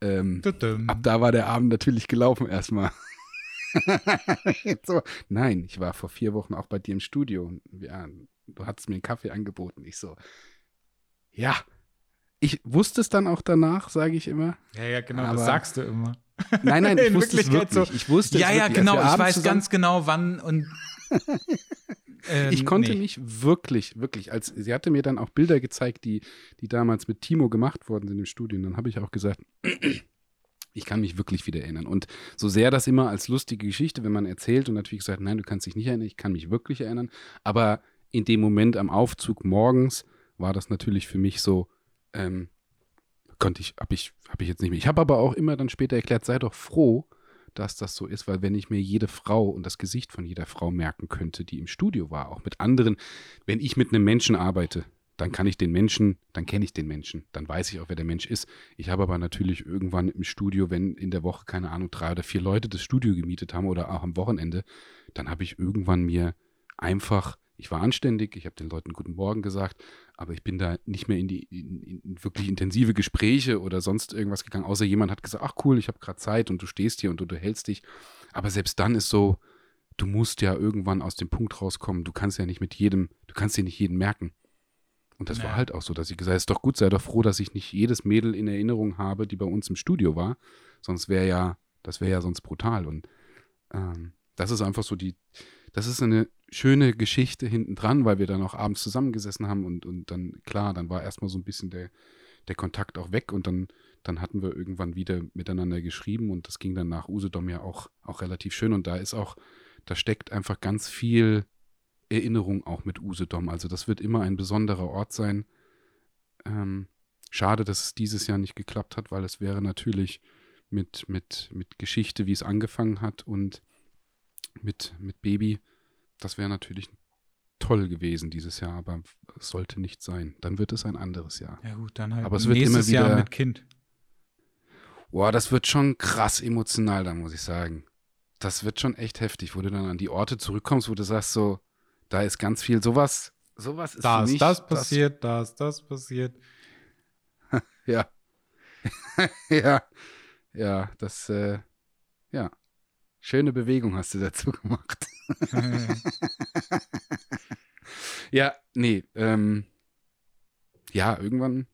ähm, ab da war der Abend natürlich gelaufen erstmal. <laughs> so, nein, ich war vor vier Wochen auch bei dir im Studio. Ja, du hattest mir einen Kaffee angeboten. Ich so, ja, ich wusste es dann auch danach, sage ich immer. Ja, ja, genau, aber das sagst du immer. Nein, nein, <laughs> ich wusste es wirklich. So. Ich wusste ja, es ja, wirklich. genau. Ich weiß ganz genau, wann und. <laughs> ähm, ich konnte nee. mich wirklich, wirklich, als sie hatte mir dann auch Bilder gezeigt, die, die damals mit Timo gemacht worden sind im Studio. Und dann habe ich auch gesagt, <clears throat> ich kann mich wirklich wieder erinnern. Und so sehr das immer als lustige Geschichte, wenn man erzählt und natürlich sagt, nein, du kannst dich nicht erinnern, ich kann mich wirklich erinnern. Aber in dem Moment am Aufzug morgens war das natürlich für mich so, ähm, konnte ich, habe ich, habe ich jetzt nicht mehr. Ich habe aber auch immer dann später erklärt, sei doch froh, dass das so ist, weil wenn ich mir jede Frau und das Gesicht von jeder Frau merken könnte, die im Studio war, auch mit anderen, wenn ich mit einem Menschen arbeite, dann kann ich den Menschen, dann kenne ich den Menschen, dann weiß ich auch, wer der Mensch ist. Ich habe aber natürlich irgendwann im Studio, wenn in der Woche, keine Ahnung, drei oder vier Leute das Studio gemietet haben oder auch am Wochenende, dann habe ich irgendwann mir einfach ich war anständig, ich habe den Leuten guten Morgen gesagt, aber ich bin da nicht mehr in die in, in wirklich intensive Gespräche oder sonst irgendwas gegangen, außer jemand hat gesagt, ach cool, ich habe gerade Zeit und du stehst hier und du, du hältst dich. Aber selbst dann ist so, du musst ja irgendwann aus dem Punkt rauskommen, du kannst ja nicht mit jedem, du kannst dir nicht jeden merken. Und das naja. war halt auch so, dass ich gesagt habe, ist doch gut, sei doch froh, dass ich nicht jedes Mädel in Erinnerung habe, die bei uns im Studio war. Sonst wäre ja, das wäre ja sonst brutal. Und ähm, das ist einfach so die, das ist eine schöne Geschichte hinten dran, weil wir dann auch abends zusammengesessen haben und, und dann, klar, dann war erstmal so ein bisschen der, der Kontakt auch weg und dann, dann hatten wir irgendwann wieder miteinander geschrieben und das ging dann nach Usedom ja auch, auch relativ schön und da ist auch, da steckt einfach ganz viel Erinnerung auch mit Usedom. Also das wird immer ein besonderer Ort sein. Ähm, schade, dass es dieses Jahr nicht geklappt hat, weil es wäre natürlich mit, mit, mit Geschichte, wie es angefangen hat und mit, mit Baby. Das wäre natürlich toll gewesen dieses Jahr, aber es sollte nicht sein. Dann wird es ein anderes Jahr. Ja gut, dann halt aber es wird immer wieder, Jahr mit Kind. Boah, das wird schon krass emotional, da muss ich sagen. Das wird schon echt heftig, wo du dann an die Orte zurückkommst, wo du sagst so, da ist ganz viel sowas, sowas ist da ist das passiert, da ist das passiert. <laughs> ja. <laughs> ja. Ja, das äh, ja. Schöne Bewegung hast du dazu <laughs> gemacht. ja, nee, ähm, ja, irgendwann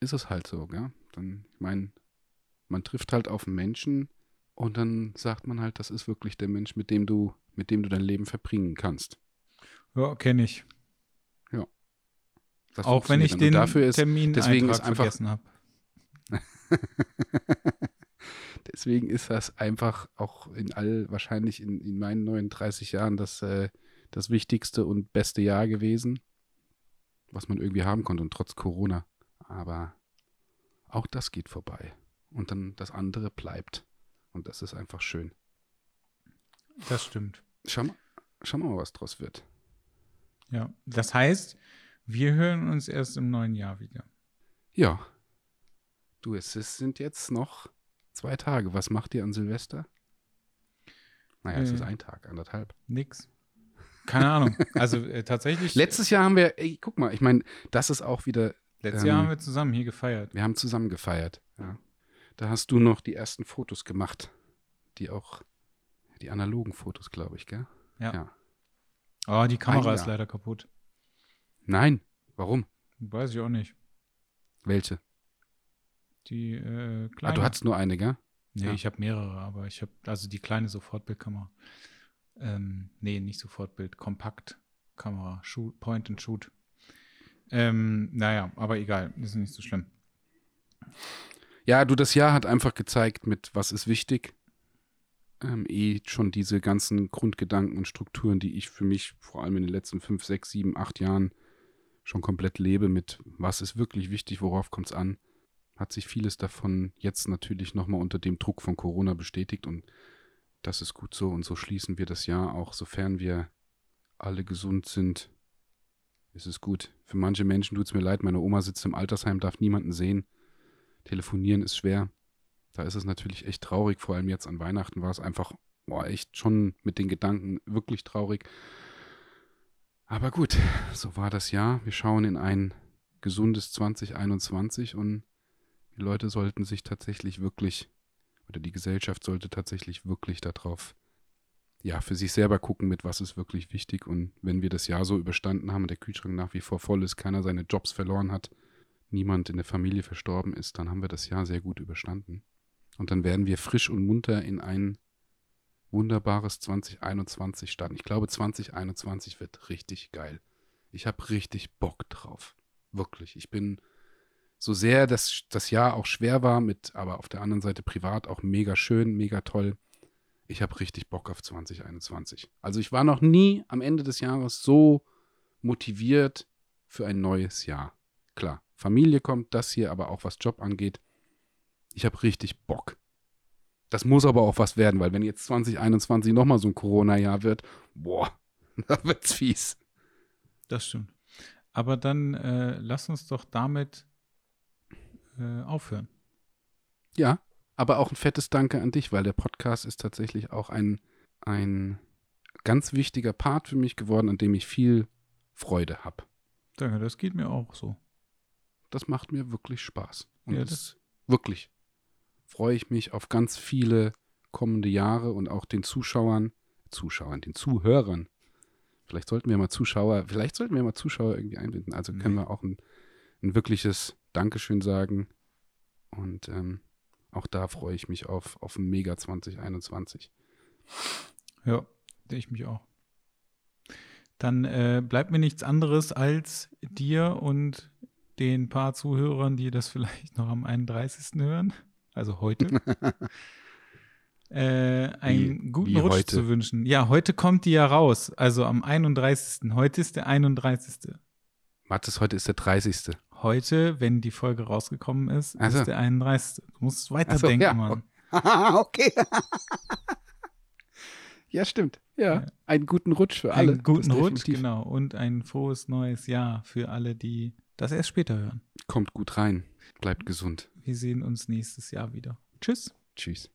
ist es halt so, gell? Dann, ich meine, man trifft halt auf einen Menschen und dann sagt man halt, das ist wirklich der Mensch, mit dem du, mit dem du dein Leben verbringen kannst. Ja, kenne ich. Ja. Das Auch wenn ich den dafür ist, Termin deswegen ist einfach, vergessen habe. <laughs> Deswegen ist das einfach auch in all, wahrscheinlich in, in meinen 39 Jahren das, äh, das wichtigste und beste Jahr gewesen, was man irgendwie haben konnte und trotz Corona. Aber auch das geht vorbei. Und dann das andere bleibt. Und das ist einfach schön. Das stimmt. Schau mal, schau mal was draus wird. Ja, das heißt, Wir hören uns erst im neuen Jahr wieder. Ja. Du, es sind jetzt noch zwei Tage. Was macht ihr an Silvester? Naja, es Äh. ist ein Tag, anderthalb. Nix. Keine Ahnung. Also äh, tatsächlich. <laughs> Letztes Jahr haben wir, ey, guck mal, ich meine, das ist auch wieder, letztes ähm, Jahr haben wir zusammen hier gefeiert. wir haben zusammen gefeiert. Ja. Da hast du noch die ersten Fotos gemacht, die auch, die analogen Fotos, glaube ich, gell? Ja. ja. Oh, die Kamera ist leider kaputt. Nein, warum? Weiß ich auch nicht. Welche? Die äh, Ah, kleine. du hattest nur eine, gell? nee, ja. ich habe mehrere, aber ich habe also die kleine Sofortbildkamera. Ähm, nee, nicht Sofortbild, Kompaktkamera, Shoot, Point and Shoot. Ähm, naja, aber egal, ist nicht so schlimm. Ja, du, das Jahr hat einfach gezeigt, mit was ist wichtig. Ähm, eh schon diese ganzen Grundgedanken und Strukturen, die ich für mich vor allem in den letzten fünf, sechs, sieben, acht Jahren schon komplett lebe, mit was ist wirklich wichtig, worauf kommt es an, hat sich vieles davon jetzt natürlich nochmal unter dem Druck von Corona bestätigt und das ist gut so und so schließen wir das Jahr auch, sofern wir alle gesund sind, ist es gut. Für manche Menschen tut es mir leid, meine Oma sitzt im Altersheim, darf niemanden sehen. Telefonieren ist schwer. Da ist es natürlich echt traurig. Vor allem jetzt an Weihnachten war es einfach, boah, echt schon mit den Gedanken wirklich traurig. Aber gut, so war das Jahr. Wir schauen in ein gesundes 2021 und die Leute sollten sich tatsächlich wirklich, oder die Gesellschaft sollte tatsächlich wirklich darauf, ja, für sich selber gucken, mit was ist wirklich wichtig. Und wenn wir das Jahr so überstanden haben und der Kühlschrank nach wie vor voll ist, keiner seine Jobs verloren hat, niemand in der Familie verstorben ist, dann haben wir das Jahr sehr gut überstanden. Und dann werden wir frisch und munter in ein wunderbares 2021 starten. Ich glaube, 2021 wird richtig geil. Ich habe richtig Bock drauf. Wirklich. Ich bin so sehr das, das Jahr auch schwer war, mit, aber auf der anderen Seite privat auch mega schön, mega toll. Ich habe richtig Bock auf 2021. Also ich war noch nie am Ende des Jahres so motiviert für ein neues Jahr. Klar, Familie kommt, das hier, aber auch was Job angeht. Ich habe richtig Bock. Das muss aber auch was werden, weil wenn jetzt 2021 nochmal so ein Corona-Jahr wird, boah, <laughs> da wird's fies. Das stimmt. Aber dann äh, lass uns doch damit äh, aufhören. Ja, aber auch ein fettes Danke an dich, weil der Podcast ist tatsächlich auch ein, ein ganz wichtiger Part für mich geworden, an dem ich viel Freude habe. Danke, das geht mir auch so. Das macht mir wirklich Spaß. Und Ja, das wirklich freue ich mich auf ganz viele kommende Jahre und auch den Zuschauern, Zuschauern, den Zuhörern. Vielleicht sollten wir mal Zuschauer, vielleicht sollten wir mal Zuschauer irgendwie einbinden. Also können Nee. wir auch ein, ein wirkliches Dankeschön sagen. Und ähm, auch da freue ich mich auf, auf ein Mega 2021. Ja, ich mich auch. Dann äh, bleibt mir nichts anderes als dir und den paar Zuhörern, die das <laughs> vielleicht noch am 31. hören, also heute, <laughs> äh, einen Wie- guten wie Rutsch heute? zu wünschen. Ja, heute kommt die ja raus, also am 31. Heute ist der 31. Mathis, heute ist der 30. Heute, wenn die Folge rausgekommen ist, Ach so. ist der 31. Du musst Ach so, weiterdenken, ja. Mann. <laughs> okay. ja, stimmt. Ja, Ja. einen guten Rutsch für alle. Einen guten Rutsch, definitiv. genau. Und ein frohes neues Jahr für alle, die das erst später hören. Kommt gut rein. Bleibt gesund. Wir sehen uns nächstes Jahr wieder. Tschüss. Tschüss.